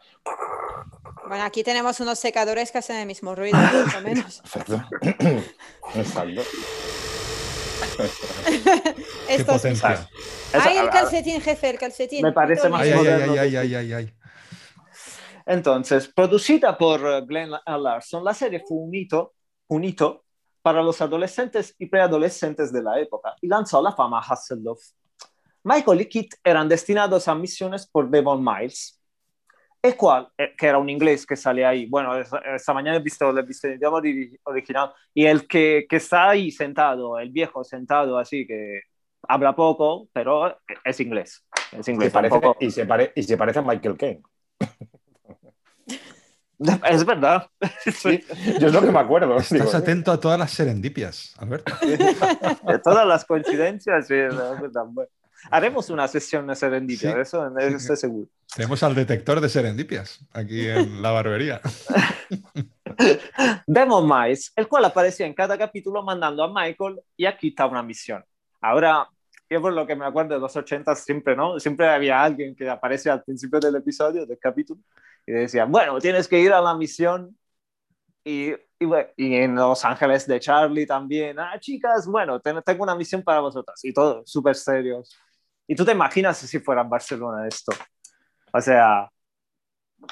Bueno, aquí tenemos unos secadores que hacen el mismo ruido, más o menos. Perfecto. Exacto. ¡Qué potencia! Ahí el calcetín, jefe, el calcetín. Me parece más Ay, bonito. ay, ay, moderno ay, ay, ay, ay. Entonces, producida por Glenn Larson, la serie fue un hito, un hito para los adolescentes y preadolescentes de la época y lanzó la fama a Hasselhoff. Michael y Kit eran destinados a misiones por Devon Miles, el cual, eh, que era un inglés que sale ahí, bueno, esta, mañana he visto, lo he visto en idioma ori- original, y el que, que está ahí sentado, el viejo sentado así, que habla poco, pero es inglés. Es Se inglés, parece- tampoco- y, se pare- y se parece a Michael Caine. Es verdad. Sí, yo es lo que me acuerdo. Estás digo, ¿eh? atento a todas las serendipias, Alberto. De todas las coincidencias, sí, es verdad. Bueno, haremos una sesión de serendipia, Sí. eso estoy seguro. Tenemos al detector de serendipias aquí en la barbería. Demon Mice, el cual aparecía en cada capítulo mandando a Michael y a Kit a una misión. Ahora, yo por lo que me acuerdo de los 80 siempre, ¿no? Siempre había alguien que aparece al principio del episodio, del capítulo, y decía, bueno, tienes que ir a la misión. Y, y, bueno, y en Los Ángeles de Charlie también, ah, chicas, bueno, ten- tengo una misión para vosotras. Y todo súper serios. Y tú te imaginas si fuera en Barcelona esto. O sea,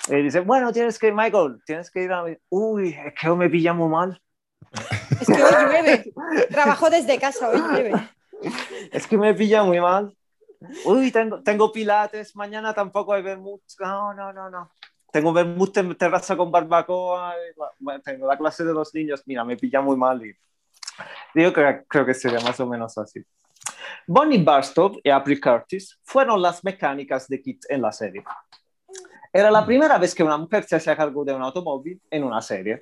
y dice, bueno, tienes que, Michael, tienes que ir a... Uy, es que hoy me pilla muy mal. Es que hoy llueve. Trabajo desde casa, hoy llueve. Es que me pilla muy mal. Uy, tengo, tengo pilates, mañana tampoco hay vermut. No, no, no, no. Tengo vermut en terraza con barbacoa. Tengo la clase de los niños. Mira, me pilla muy mal. Y... Digo que creo que sería más o menos así. Bonnie Barstow y April Curtis fueron las mecánicas de Kit en la serie. Era la primera vez que una mujer se hacía cargo de un automóvil en una serie.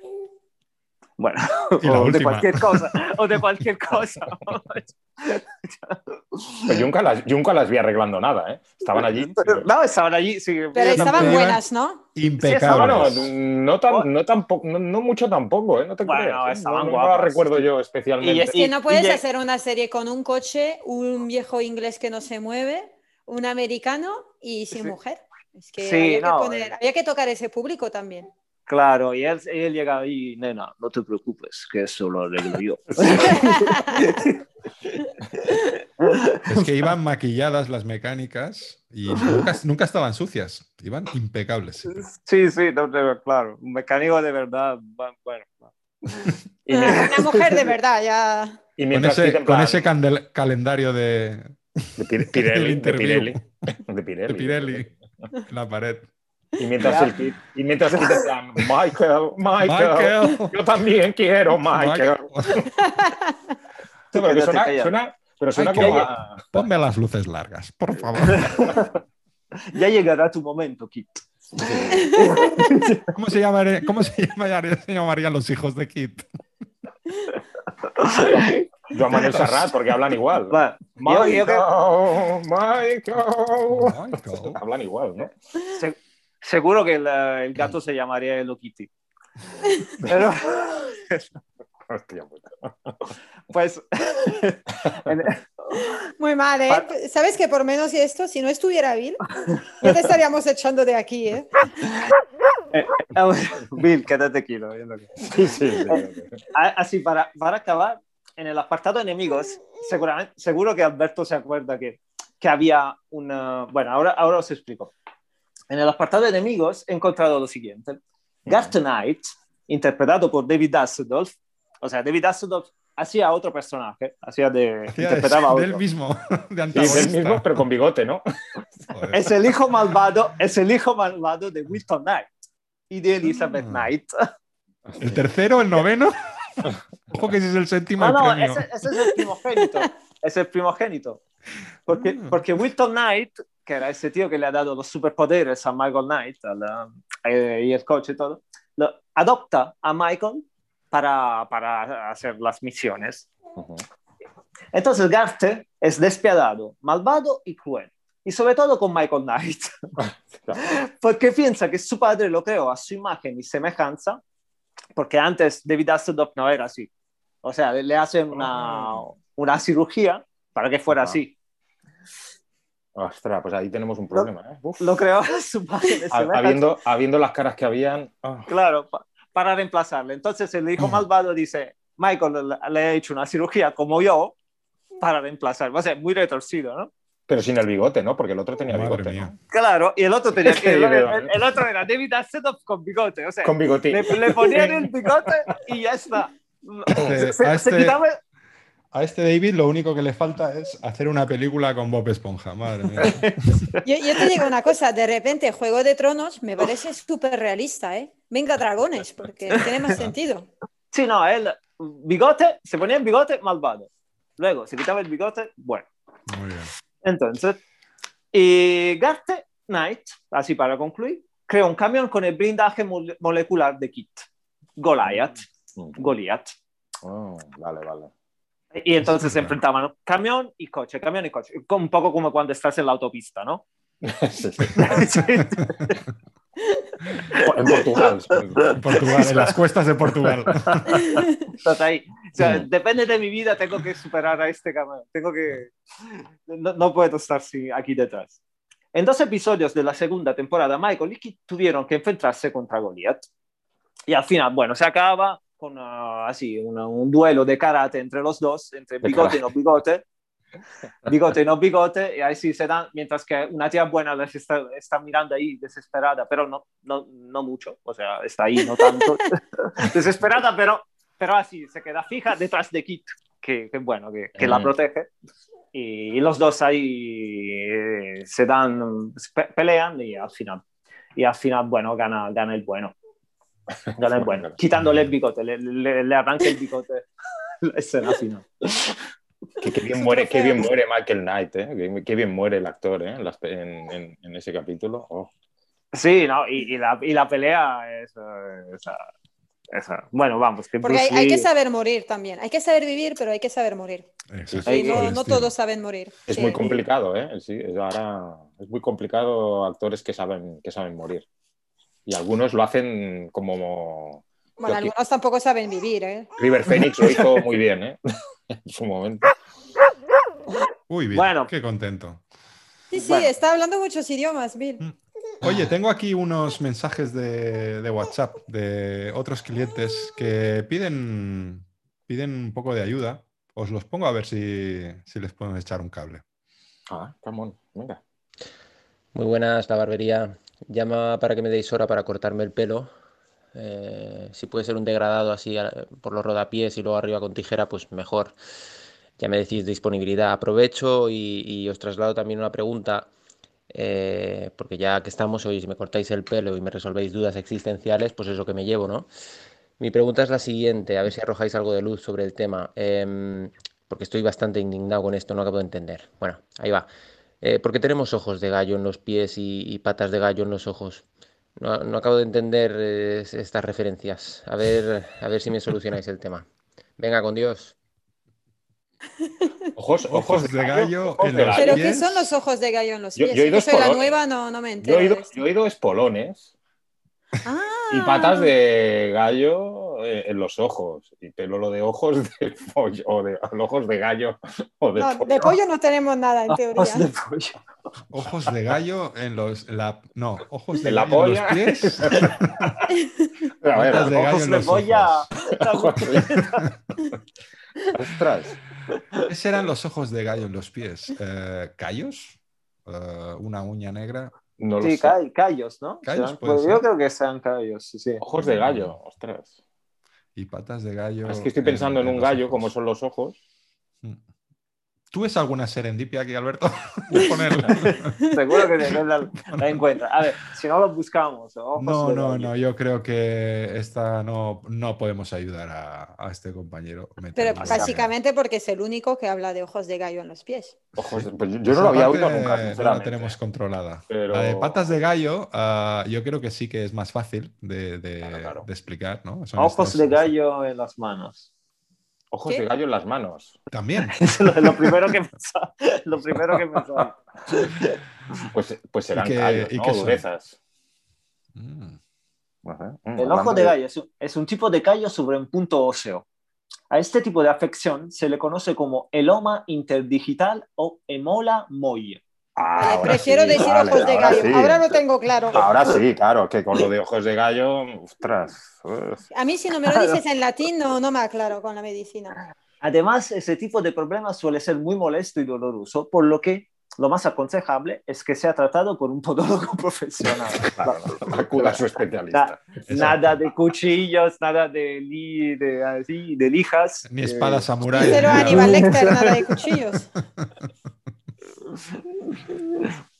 Bueno, Y o de cualquier cosa, o de cualquier cosa. Pero yo nunca, las, yo nunca las vi arreglando nada, ¿eh? Estaban allí. No, estaban allí, sí. Pero estaban buenas, ¿no? Impecables. Bueno, no, tan, no, tampoco, no, no mucho tampoco, ¿eh? No te Bueno, creas. ¿eh? estaban no, no recuerdo yo especialmente. Y Es que no y puedes lle- hacer una serie con un coche, un viejo inglés que no se mueve, un americano y sin Sí. mujer. Es que, Sí, había, no, que poner- eh. había que tocar ese público también. Claro, y él, él llega ahí, nena, no te preocupes, que eso lo arreglo yo. Es que iban maquilladas las mecánicas y nunca, nunca estaban sucias. Iban impecables. siempre. Sí, sí, no, no, claro, un mecánico de verdad, bueno. Y, Una mujer de verdad, ya. y Con mientras ese, con plan- ese candel- calendario de, de Pir- Pirelli, de. Pirelli, de Pirelli. de Pirelli en la pared. Y mientras Ya. el Kit, y mientras plan, Michael, Michael, Michael. yo también quiero Michael. Sí, pero, que suena, suena- pero suena Michael. como a- Ponme las luces largas, por favor. Ya llegará tu momento, Kit. ¿Cómo se, llamaría- cómo se llamaría- se llamarían los hijos de Kit? Joan Manuel Serrat, porque hablan igual. Yo- yo Michael, Michael. Michael. Hablan igual, ¿no? se- seguro que el, eh, el gato se llamaría Hello Kitty. Pero, Hostia puta. pues, Muy mal, ¿eh? Pa- ¿Sabes que por menos esto, si no estuviera Bill, ya te estaríamos echando de aquí, ¿eh? Bill, quédate kilo. Sí, sí, sí, sí. Así, para, para acabar, en el apartado enemigos, seguramente, seguro que Alberto se acuerda que, que había una... Bueno, ahora, ahora os explico. En el apartado de enemigos he encontrado lo siguiente. Garth Knight, interpretado por David Hasselhoff, o sea, David Hasselhoff hacía otro personaje, hacía de... Hacía interpretaba a del otro. mismo, de Sí, antagonista. es el mismo, pero con bigote, ¿no? Joder. Es el hijo malvado, es el hijo malvado de Wilton Knight y de Elizabeth Ah. Knight. ¿El tercero, el noveno? Ojo que ese es el séptimo No, no, ese, ese es el primogénito. es el primogénito. Porque, Ah. porque Wilton Knight, que era ese tío que le ha dado los superpoderes a Michael Knight al, eh, y el coche y todo, lo, adopta a Michael para, para hacer las misiones. Ujú. Entonces Garte es despiadado, malvado y cruel. Y sobre todo con Michael Knight. porque piensa que su padre lo creó a su imagen y semejanza, porque antes David Hasselhoff no era así. O sea, le hacen una, una cirugía para que fuera Ajá. así. Ostras, pues ahí tenemos un problema, ¿eh? Uf. Lo creó su semejanza. Habiendo, habiendo las caras que habían. ah. Claro, pa- para reemplazarle. Entonces el hijo malvado dice, Michael le, le ha hecho una cirugía como yo para reemplazar. Va a ser muy retorcido, ¿no? Pero sin el bigote, ¿no? Porque el otro tenía Madre bigote. ¿no? Claro, y el otro tenía que, el, el- el otro era David Hasselhoff con bigote. O sea, Con bigotín. le, le ponían el bigote y ya está. Este- Se, a se este- quitaba, A este David lo único que le falta es hacer una película con Bob Esponja. Madre mía. Yo, yo te digo una cosa, de repente Juego de Tronos me parece súper realista, ¿eh? Venga dragones, porque tiene más sentido. Sí, no, él, bigote, se ponía el bigote malvado. Luego se quitaba el bigote, bueno. Muy bien. Entonces, y Garte Knight, así para concluir, creó un camión con el blindaje mole- molecular de Kit, Goliath, Mm. Goliath. Oh, vale, vale. Y entonces se Hostia. enfrentaban camión y coche, camión y coche. Un poco como cuando estás en la autopista, ¿no? Sí, sí. Sí. En Portugal. En Portugal, en las cuestas de Portugal. Estás ahí. O sea, depende de mi vida, tengo que superar a este camión. Tengo que. No, no puedo estar aquí detrás. En dos episodios de la segunda temporada, Michael y Kit tuvieron que enfrentarse contra Goliath. Y al final, bueno, se acaba con así una- un duelo de karate entre los dos, entre bigote y no bigote. Bigote y no bigote, y ahí sí se dan, mientras que una tía buena les está, está mirando ahí desesperada, pero no, no, no mucho, o sea, está ahí, no tanto. desesperada, pero, pero así, se queda fija detrás de Kit, que, que bueno, que, que la Mm. protege. Y, y los dos ahí eh, se dan, pelean y al final, y al final, bueno, gana, gana el bueno. Bueno, quitándole el bigote, le, le, le arranca el bigote la escena final. Que, que bien muere, qué bien muere Michael Knight, ¿eh? Qué, qué bien muere el actor, ¿eh? En, en- en- ese capítulo. Oh. Sí, no, y, y la, y la pelea es, eh, es, Esa. Bueno, vamos. Que Porque hay, hay que saber morir también. Hay que saber vivir, pero hay que saber morir. Sí, no, no todos saben morir. Es Sí. muy complicado, ¿eh? Sí, es ahora es muy complicado actores que saben, que saben morir. Y algunos lo hacen como Bueno, aquí- algunos tampoco saben vivir, ¿eh? River Phoenix lo hizo muy bien, ¿eh? En su momento. Uy, Bill, Bueno. qué contento. Sí, sí, Bueno. está hablando muchos idiomas, Bill. Mm. Oye, tengo aquí unos mensajes de, de WhatsApp de otros clientes que piden, piden un poco de ayuda. Os los pongo a ver si, si les pueden echar un cable. Ah, come on, venga. Muy buenas, la barbería. Llama para que me deis hora para cortarme el pelo. Eh, si puede ser un degradado así por los rodapiés y luego arriba con tijera, pues mejor. Ya me decís disponibilidad. Aprovecho y, y os traslado también una pregunta, eh, porque ya que estamos hoy, si me cortáis el pelo y me resolvéis dudas existenciales, pues es lo que me llevo, ¿no? Mi pregunta es la siguiente, a ver si arrojáis algo de luz sobre el tema, em, porque estoy bastante indignado con esto, no acabo de entender. Bueno, ahí va. Eh, ¿por qué tenemos ojos de gallo en los pies y, y patas de gallo en los ojos? No, no acabo de entender eh, estas referencias. A ver, a ver si me solucionáis el tema. Venga, con Dios. Ojos, Ojos de gallo ojos en de los gallo. ¿Pero qué son los ojos de gallo en los pies? yo he ido soy la espolones. nueva, no, no me Yo he, ido, yo he ido espolones Ah, y patas de gallo en los ojos. Y pelo lo de ojos de pollo, o de ojos de gallo o de no, pollo. de pollo no tenemos nada, en teoría. Ojos de pollo. Ojos de gallo en los. la- no, ojos de la gallo en los pies. A ver, patas de gallo Ojos en de polla. ojos. Ostras. ¿Qué serán los ojos de gallo en los pies? Eh, ¿Callos? Eh, ¿Una uña negra? No Sí, sé. callos, ¿no? Callos, pues yo creo que sean callos, sí, sí. Ojos de gallo, ostras. Y patas de gallo. Es que estoy pensando en, un gallo, ojos. como son los ojos. Mm. ¿Tú ves alguna serendipia aquí, Alberto? Seguro que la, la encuentra. A ver, si no lo buscamos. ojos No, no, no, yo creo que esta no, no podemos ayudar a, a este compañero. Pero básicamente porque es el único que habla de ojos de gallo en los pies. Ojos de- pues yo- no lo había oído nunca, No la tenemos controlada. Pero- La de patas de gallo, ah, yo creo que sí que es más fácil de, de- Claro, claro. de explicar, ¿no? Son Ojos estos- de gallo en las manos. Ojos ¿Qué? de gallo en las manos. También. Es lo, lo primero que pensaba. Lo primero que pensaba. Pues, pues serán qué- callos, y ¿no? qué? Durezas. Mm. Ajá. Mm, El ojo de gallo es un, es un tipo de callo sobre un punto óseo. A este tipo de afección se le conoce como eloma interdigital o emola moy. Ah, Vale, ahora prefiero sí, decir vale, ojos de ahora gallo. sí. Ahora lo tengo claro. Ahora sí, claro, que con lo de ojos de gallo, ostras. uf. A mí si no me lo dices en latín no, no me aclaro con la medicina. Además, ese tipo de problema suele ser muy molesto y doloroso, por lo que lo más aconsejable es que sea tratado por un podólogo profesional. Claro, acuda a su especialista. Na- nada de cuchillos, nada de, li- de, así, de lijas. Ni eh, espada samurái. Cero ni nada. Aníbal Lecter, nada de cuchillos.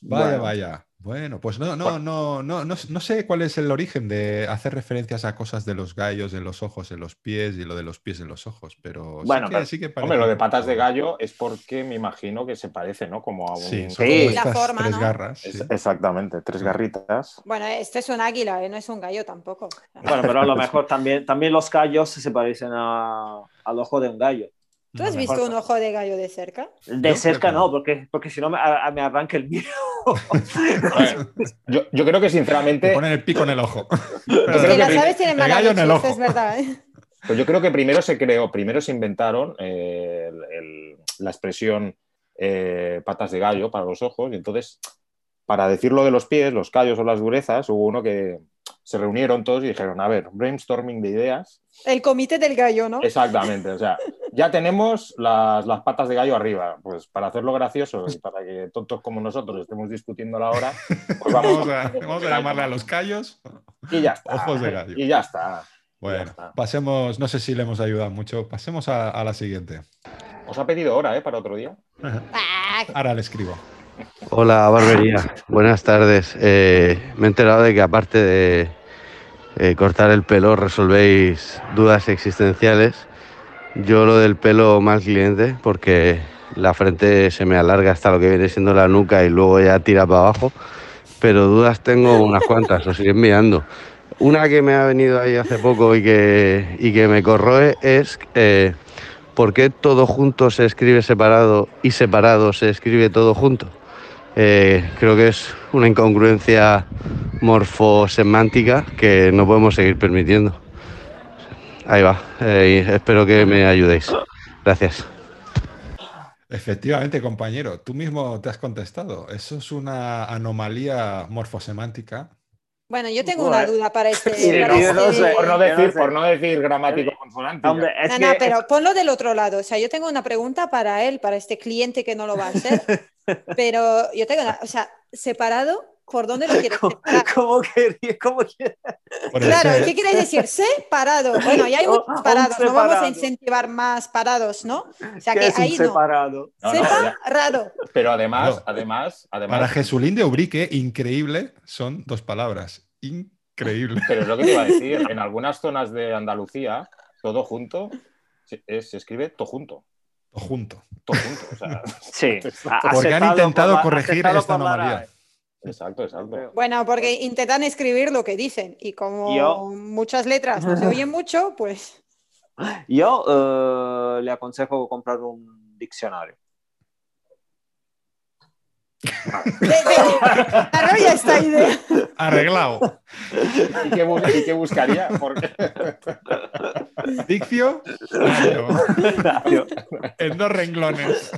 Vaya, Bueno. vaya. Bueno, pues no, no, no, no, no, no sé cuál es el origen de hacer referencias a cosas de los gallos en los ojos, en los pies y lo de los pies en los ojos, pero sí Bueno, que, pero, sí que Hombre, parece lo de patas de gallo es porque me imagino que se parece, ¿no? Como a un. Sí, son Sí. como La estas forma, tres ¿no? garras. Es-. Exactamente, tres garritas. Bueno, este es un águila, ¿eh? no es un gallo tampoco. Bueno, pero a lo mejor también, también los callos se parecen a- al ojo de un gallo. ¿Tú has visto un ojo de gallo de cerca? De cerca no, porque, porque si no me, me arranca el miedo. Yo, yo creo que Te sinceramente, ponen el pico en el ojo. Creo que que las aves tienen el mala gallo en leche, el eso ojo. es verdad. ¿eh? pues yo creo que primero se creó, primero se inventaron eh, el- el- la expresión eh, patas de gallo para los ojos, y entonces, para decirlo de los pies, los callos o las durezas, hubo uno que se reunieron todos y dijeron, a ver, brainstorming de ideas. El comité del gallo, ¿no? Exactamente, o sea, ya tenemos las, las patas de gallo arriba, pues para hacerlo gracioso y para que tontos como nosotros estemos discutiendo la hora, pues vamos, Vamos a, vamos a llamarle a los callos. y ya está. Ojos de gallo. Y ya está. Bueno, Ya está. pasemos, no sé si le hemos ayudado mucho, pasemos a, a la siguiente. Os ha pedido hora, ¿eh? Para otro día. Ah, Ahora le escribo. Hola, barbería. Buenas tardes. Eh, me he enterado de que aparte de eh, cortar el pelo resolvéis dudas existenciales. Yo lo del pelo mal cliente porque la frente se me alarga hasta lo que viene siendo la nuca y luego ya tira para abajo. Pero dudas tengo unas cuantas, os iré enviando. una que me ha venido ahí hace poco y que, y que me corroe es eh, por qué todo junto se escribe separado y separado se escribe todo junto. Eh, creo que es una incongruencia morfosemántica que no podemos seguir permitiendo. Ahí va, eh, espero que me ayudéis. Gracias. Efectivamente, compañero, tú mismo te has contestado. Eso es una anomalía morfosemántica. Bueno, yo tengo una duda para este. Sí, para no, este- no sé. Por no decir, no sé. por no decir gramático. Hombre, es No, que no, pero ponlo del otro lado. O sea, yo tengo una pregunta para él, para este cliente que no lo va a hacer. Pero yo tengo una, o sea, separado, ¿por dónde lo quieres ¿Cómo, separar? cómo quería, cómo quería? Por el Claro. ¿qué quieres decir? Separado. Bueno, ya hay Un- muchos parados, no vamos a separado. incentivar más parados, ¿no? O sea, ¿Qué que ahí no. separado? No, no, Sepa, ya. raro. Pero además, No. además, Para además, Jesulín de Ubrique, increíble son dos palabras. Increíble. pero es lo que te iba a decir, en algunas zonas de Andalucía, todo junto se, es- se escribe todo junto. Junto. Todo junto. O sea, Sí. Porque han intentado por corregir esta anomalía. RAE. exacto, exacto. Bueno, porque intentan escribir lo que dicen y como Yo- muchas letras no se oyen mucho, pues Yo eh, le aconsejo comprar un diccionario. Desarrolla esta idea. Arreglado. ¿Y qué, bu- y qué buscaría? Porque Diccio, en dos renglones.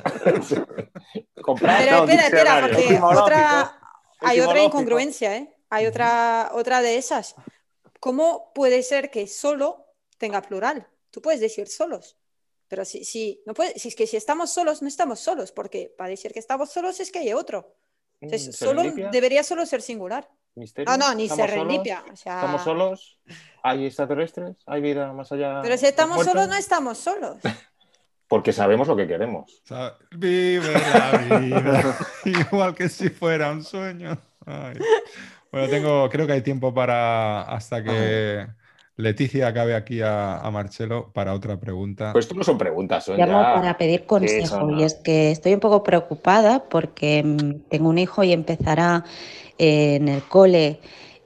Pero espera, espera, porque otra, hay otra incongruencia, ¿eh? Hay otra, otra de esas. ¿Cómo puede ser que solo tenga plural? Tú puedes decir solos, pero si, si, no puede, si es que si estamos solos, no estamos solos, porque para decir que estamos solos es que hay otro. Entonces, Mm, solo serendipia, debería solo ser singular. misterio, No, no, ni se relipia. O sea, ¿Estamos solos? ¿Hay extraterrestres? ¿Hay vida más allá? pero si estamos solos, no estamos solos. Porque sabemos lo que queremos. O sea, Vive la vida. Igual que si fuera un sueño. Ay. Bueno, tengo, creo que hay tiempo para hasta que Leticia acabe aquí a, a Marcelo para otra pregunta. Pues esto no son preguntas, son Llamo ya... para pedir consejo y es que estoy un poco preocupada porque mm, tengo un hijo y empezará eh, en el cole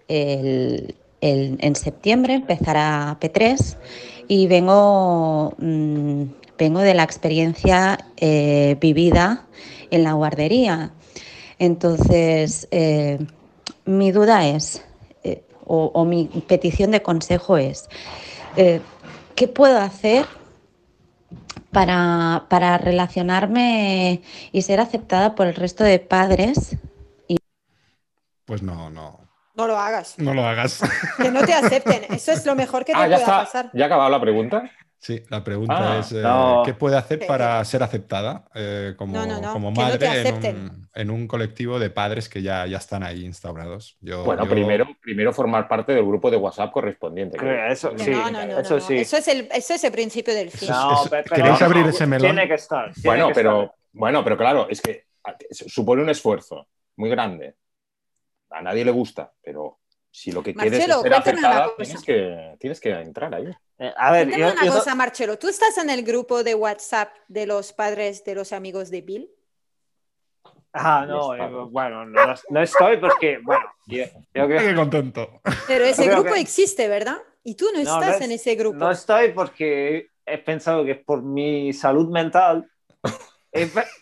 el- el- en septiembre, empezará P3 y vengo, mm, vengo de la experiencia eh, vivida en la guardería. Entonces, eh, mi duda es, o, o mi petición de consejo es, eh, ¿qué puedo hacer para, para relacionarme y ser aceptada por el resto de padres. Pues no, no, No lo hagas. no lo hagas. Que no te acepten. Eso es lo mejor que te Ah, ya pueda está. pasar. ¿Ya ha acabado la pregunta? Sí, la pregunta Ah, es eh, no. ¿qué puede hacer para ser aceptada eh, como, No, no, no, como madre en, un, en un colectivo de padres que ya, ya están ahí instaurados? Yo, Bueno, yo- primero, primero formar parte del grupo de WhatsApp correspondiente. creo. Eso, sí, no, no, no, eso sí. Es el, eso es el principio del fin. Eso pero ¿queréis no, abrir no, ese melón? Tiene que estar. tiene Bueno, que pero, estar. bueno, pero claro, es que supone un esfuerzo muy grande. A nadie le gusta, pero si lo que quieres Marcelo, es ser cuéntame una aceptada, cosa. tienes que, tienes que entrar ahí. Eh, a ver, Cuéntame yo, una yo no- cosa, Marcelo. ¿Tú estás en el grupo de WhatsApp de los padres de los amigos de Bill? Ah, no, eh, bueno, no, no estoy porque, bueno, yo, yo creo- Qué contento. Pero ese creo grupo que- existe, ¿verdad? Y tú no No, estás no es- en ese grupo. no estoy porque he pensado que es por mi salud mental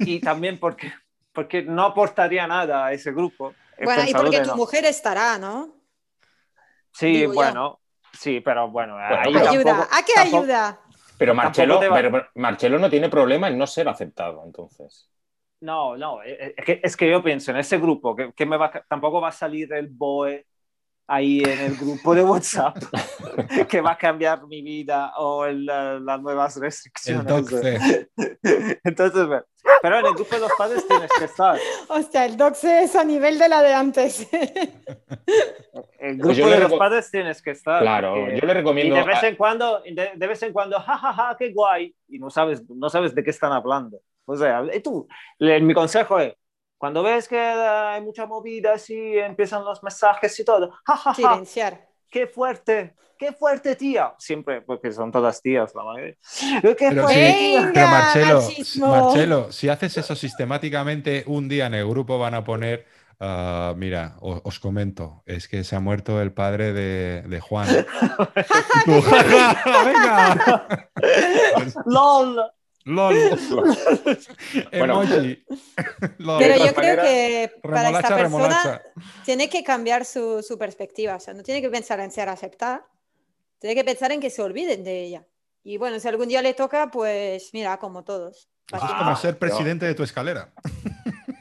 y también porque, porque no aportaría nada a ese grupo. He bueno, y porque que tu no. mujer estará, ¿no? Sí, digo bueno, sí, pero bueno, ahí pero- Ayuda. tampoco- ¿A qué tampoco- ayuda? Pero Marcelo, pero Marcelo no tiene problema en no ser aceptado, entonces. No, no, eh, es que, es que yo pienso en ese grupo, que, que me va, a- tampoco va a salir el BOE ahí en el grupo de WhatsApp que va a cambiar mi vida o el, la- las nuevas El restricciones. doxe. Entonces, bueno, pero en el grupo de los padres tienes que estar. Hostia, el doxe es a nivel de la de antes. El Pues grupo le de los padres tienes que estar. Claro, porque- yo le Y recomiendo. de vez en cuando, de, de vez en cuando, jajaja, qué guay, y no sabes, no sabes de qué están hablando. O sea, y tú, le- mi consejo es, cuando ves que hay mucha movida así, empiezan los mensajes y todo, jajaja, Silenciar. qué fuerte, qué fuerte tía. Siempre, porque son todas tías la mayoría. Qué Pero fuerte sí, tía. Pero Marcelo. Marcelo, si haces eso sistemáticamente, un día en el grupo van a poner Ah, mira, o- os comento, es que se ha muerto el padre de, de Juan. Ja, ja, ¡Venga! ¡Lol! ¡Lol! Bueno. Emoji. LOL. Pero yo creo que para esta persona remolacha. tiene que cambiar su, su perspectiva. O sea, no tiene que pensar en ser aceptada, tiene que pensar en que se olviden de ella. Y bueno, si algún día le toca, pues mira, como todos. Eso es como ser presidente de tu escalera.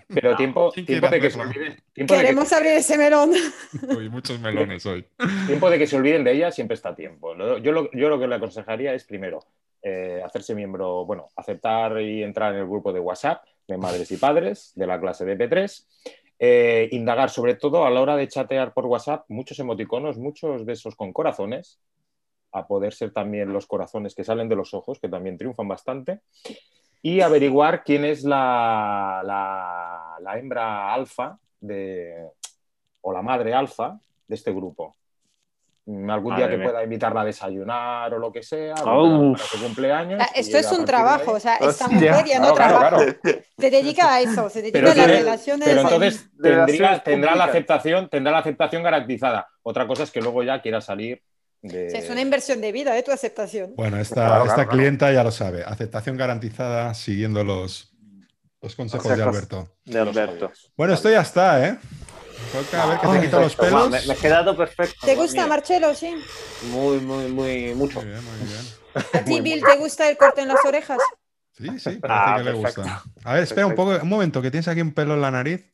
Pero tiempo, ¿Quién tiempo quiere de que se olviden. Que, Queremos abrir ese melón. Uy, muchos melones hoy. tiempo de que se olviden de ella siempre está a tiempo. Yo lo, yo lo que le aconsejaría es primero eh, hacerse miembro, bueno, aceptar y entrar en el grupo de WhatsApp de madres y padres de la clase de P3. eh, indagar sobre todo a la hora de chatear por WhatsApp muchos emoticonos, muchos de esos con corazones, a poder ser también los corazones que salen de los ojos, que también triunfan bastante, y averiguar quién es la, la- la hembra alfa de, o la madre alfa de este grupo. Mm, Algún día que mía. pueda invitarla a desayunar o lo que sea, Oh. para su cumpleaños. Ah, Esto es un de trabajo, o sea, esta mujer ya no Claro, claro, trabaja, claro. se dedica a eso, se dedica Pero, a las tiene- relaciones. pero en- entonces de tendría, tendrá la aceptación, tendrá la aceptación garantizada. Otra cosa es que luego ya quiera salir de. o sea, es una inversión de vida, ¿eh? Tu aceptación. Bueno, esta, Claro, claro, esta claro. clienta ya lo sabe. Aceptación garantizada siguiendo los, los consejos de. Alberto. De Alberto. Bueno, esto ya está, ¿eh? Toca a ver que te quito los pelos. Me, me he quedado perfecto. ¿Te gusta, Mira, Marcelo? Sí. Muy, muy, muy, mucho. Muy bien, muy bien. ¿A ti, Bill, te gusta el corte en las orejas? Sí, sí, parece Ah, que le perfecto. gusta. A ver, espera un poco, un momento, que tienes aquí un pelo en la nariz.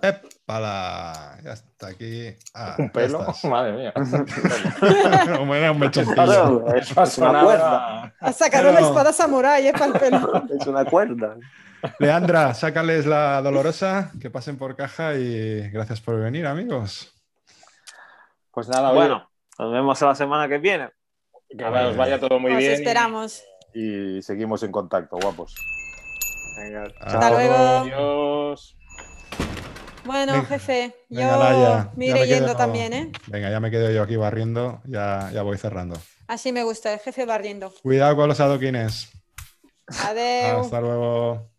¡Épala! Ya está aquí. Ah, Un pelo. Madre mía. Como era un mechoncillo. Ha es una cuerda. sacado la No. espada samurái ¿eh? para el pelo. Es una cuerda. Leandra, sácales la dolorosa, que pasen por caja y gracias por venir, amigos. Pues nada, Bueno, nos vemos la semana que viene. que os vaya todo muy Os bien. esperamos. Y, seguimos en contacto, guapos. Venga, Hasta chao. luego. Adiós. Bueno, Venga. jefe, yo Venga, me ya iré me quedo- yendo también, ¿eh? Venga, ya me quedo yo aquí barriendo, ya, ya voy cerrando. Así me gusta, el jefe barriendo. Cuidado con los adoquines. Adeu. Hasta luego.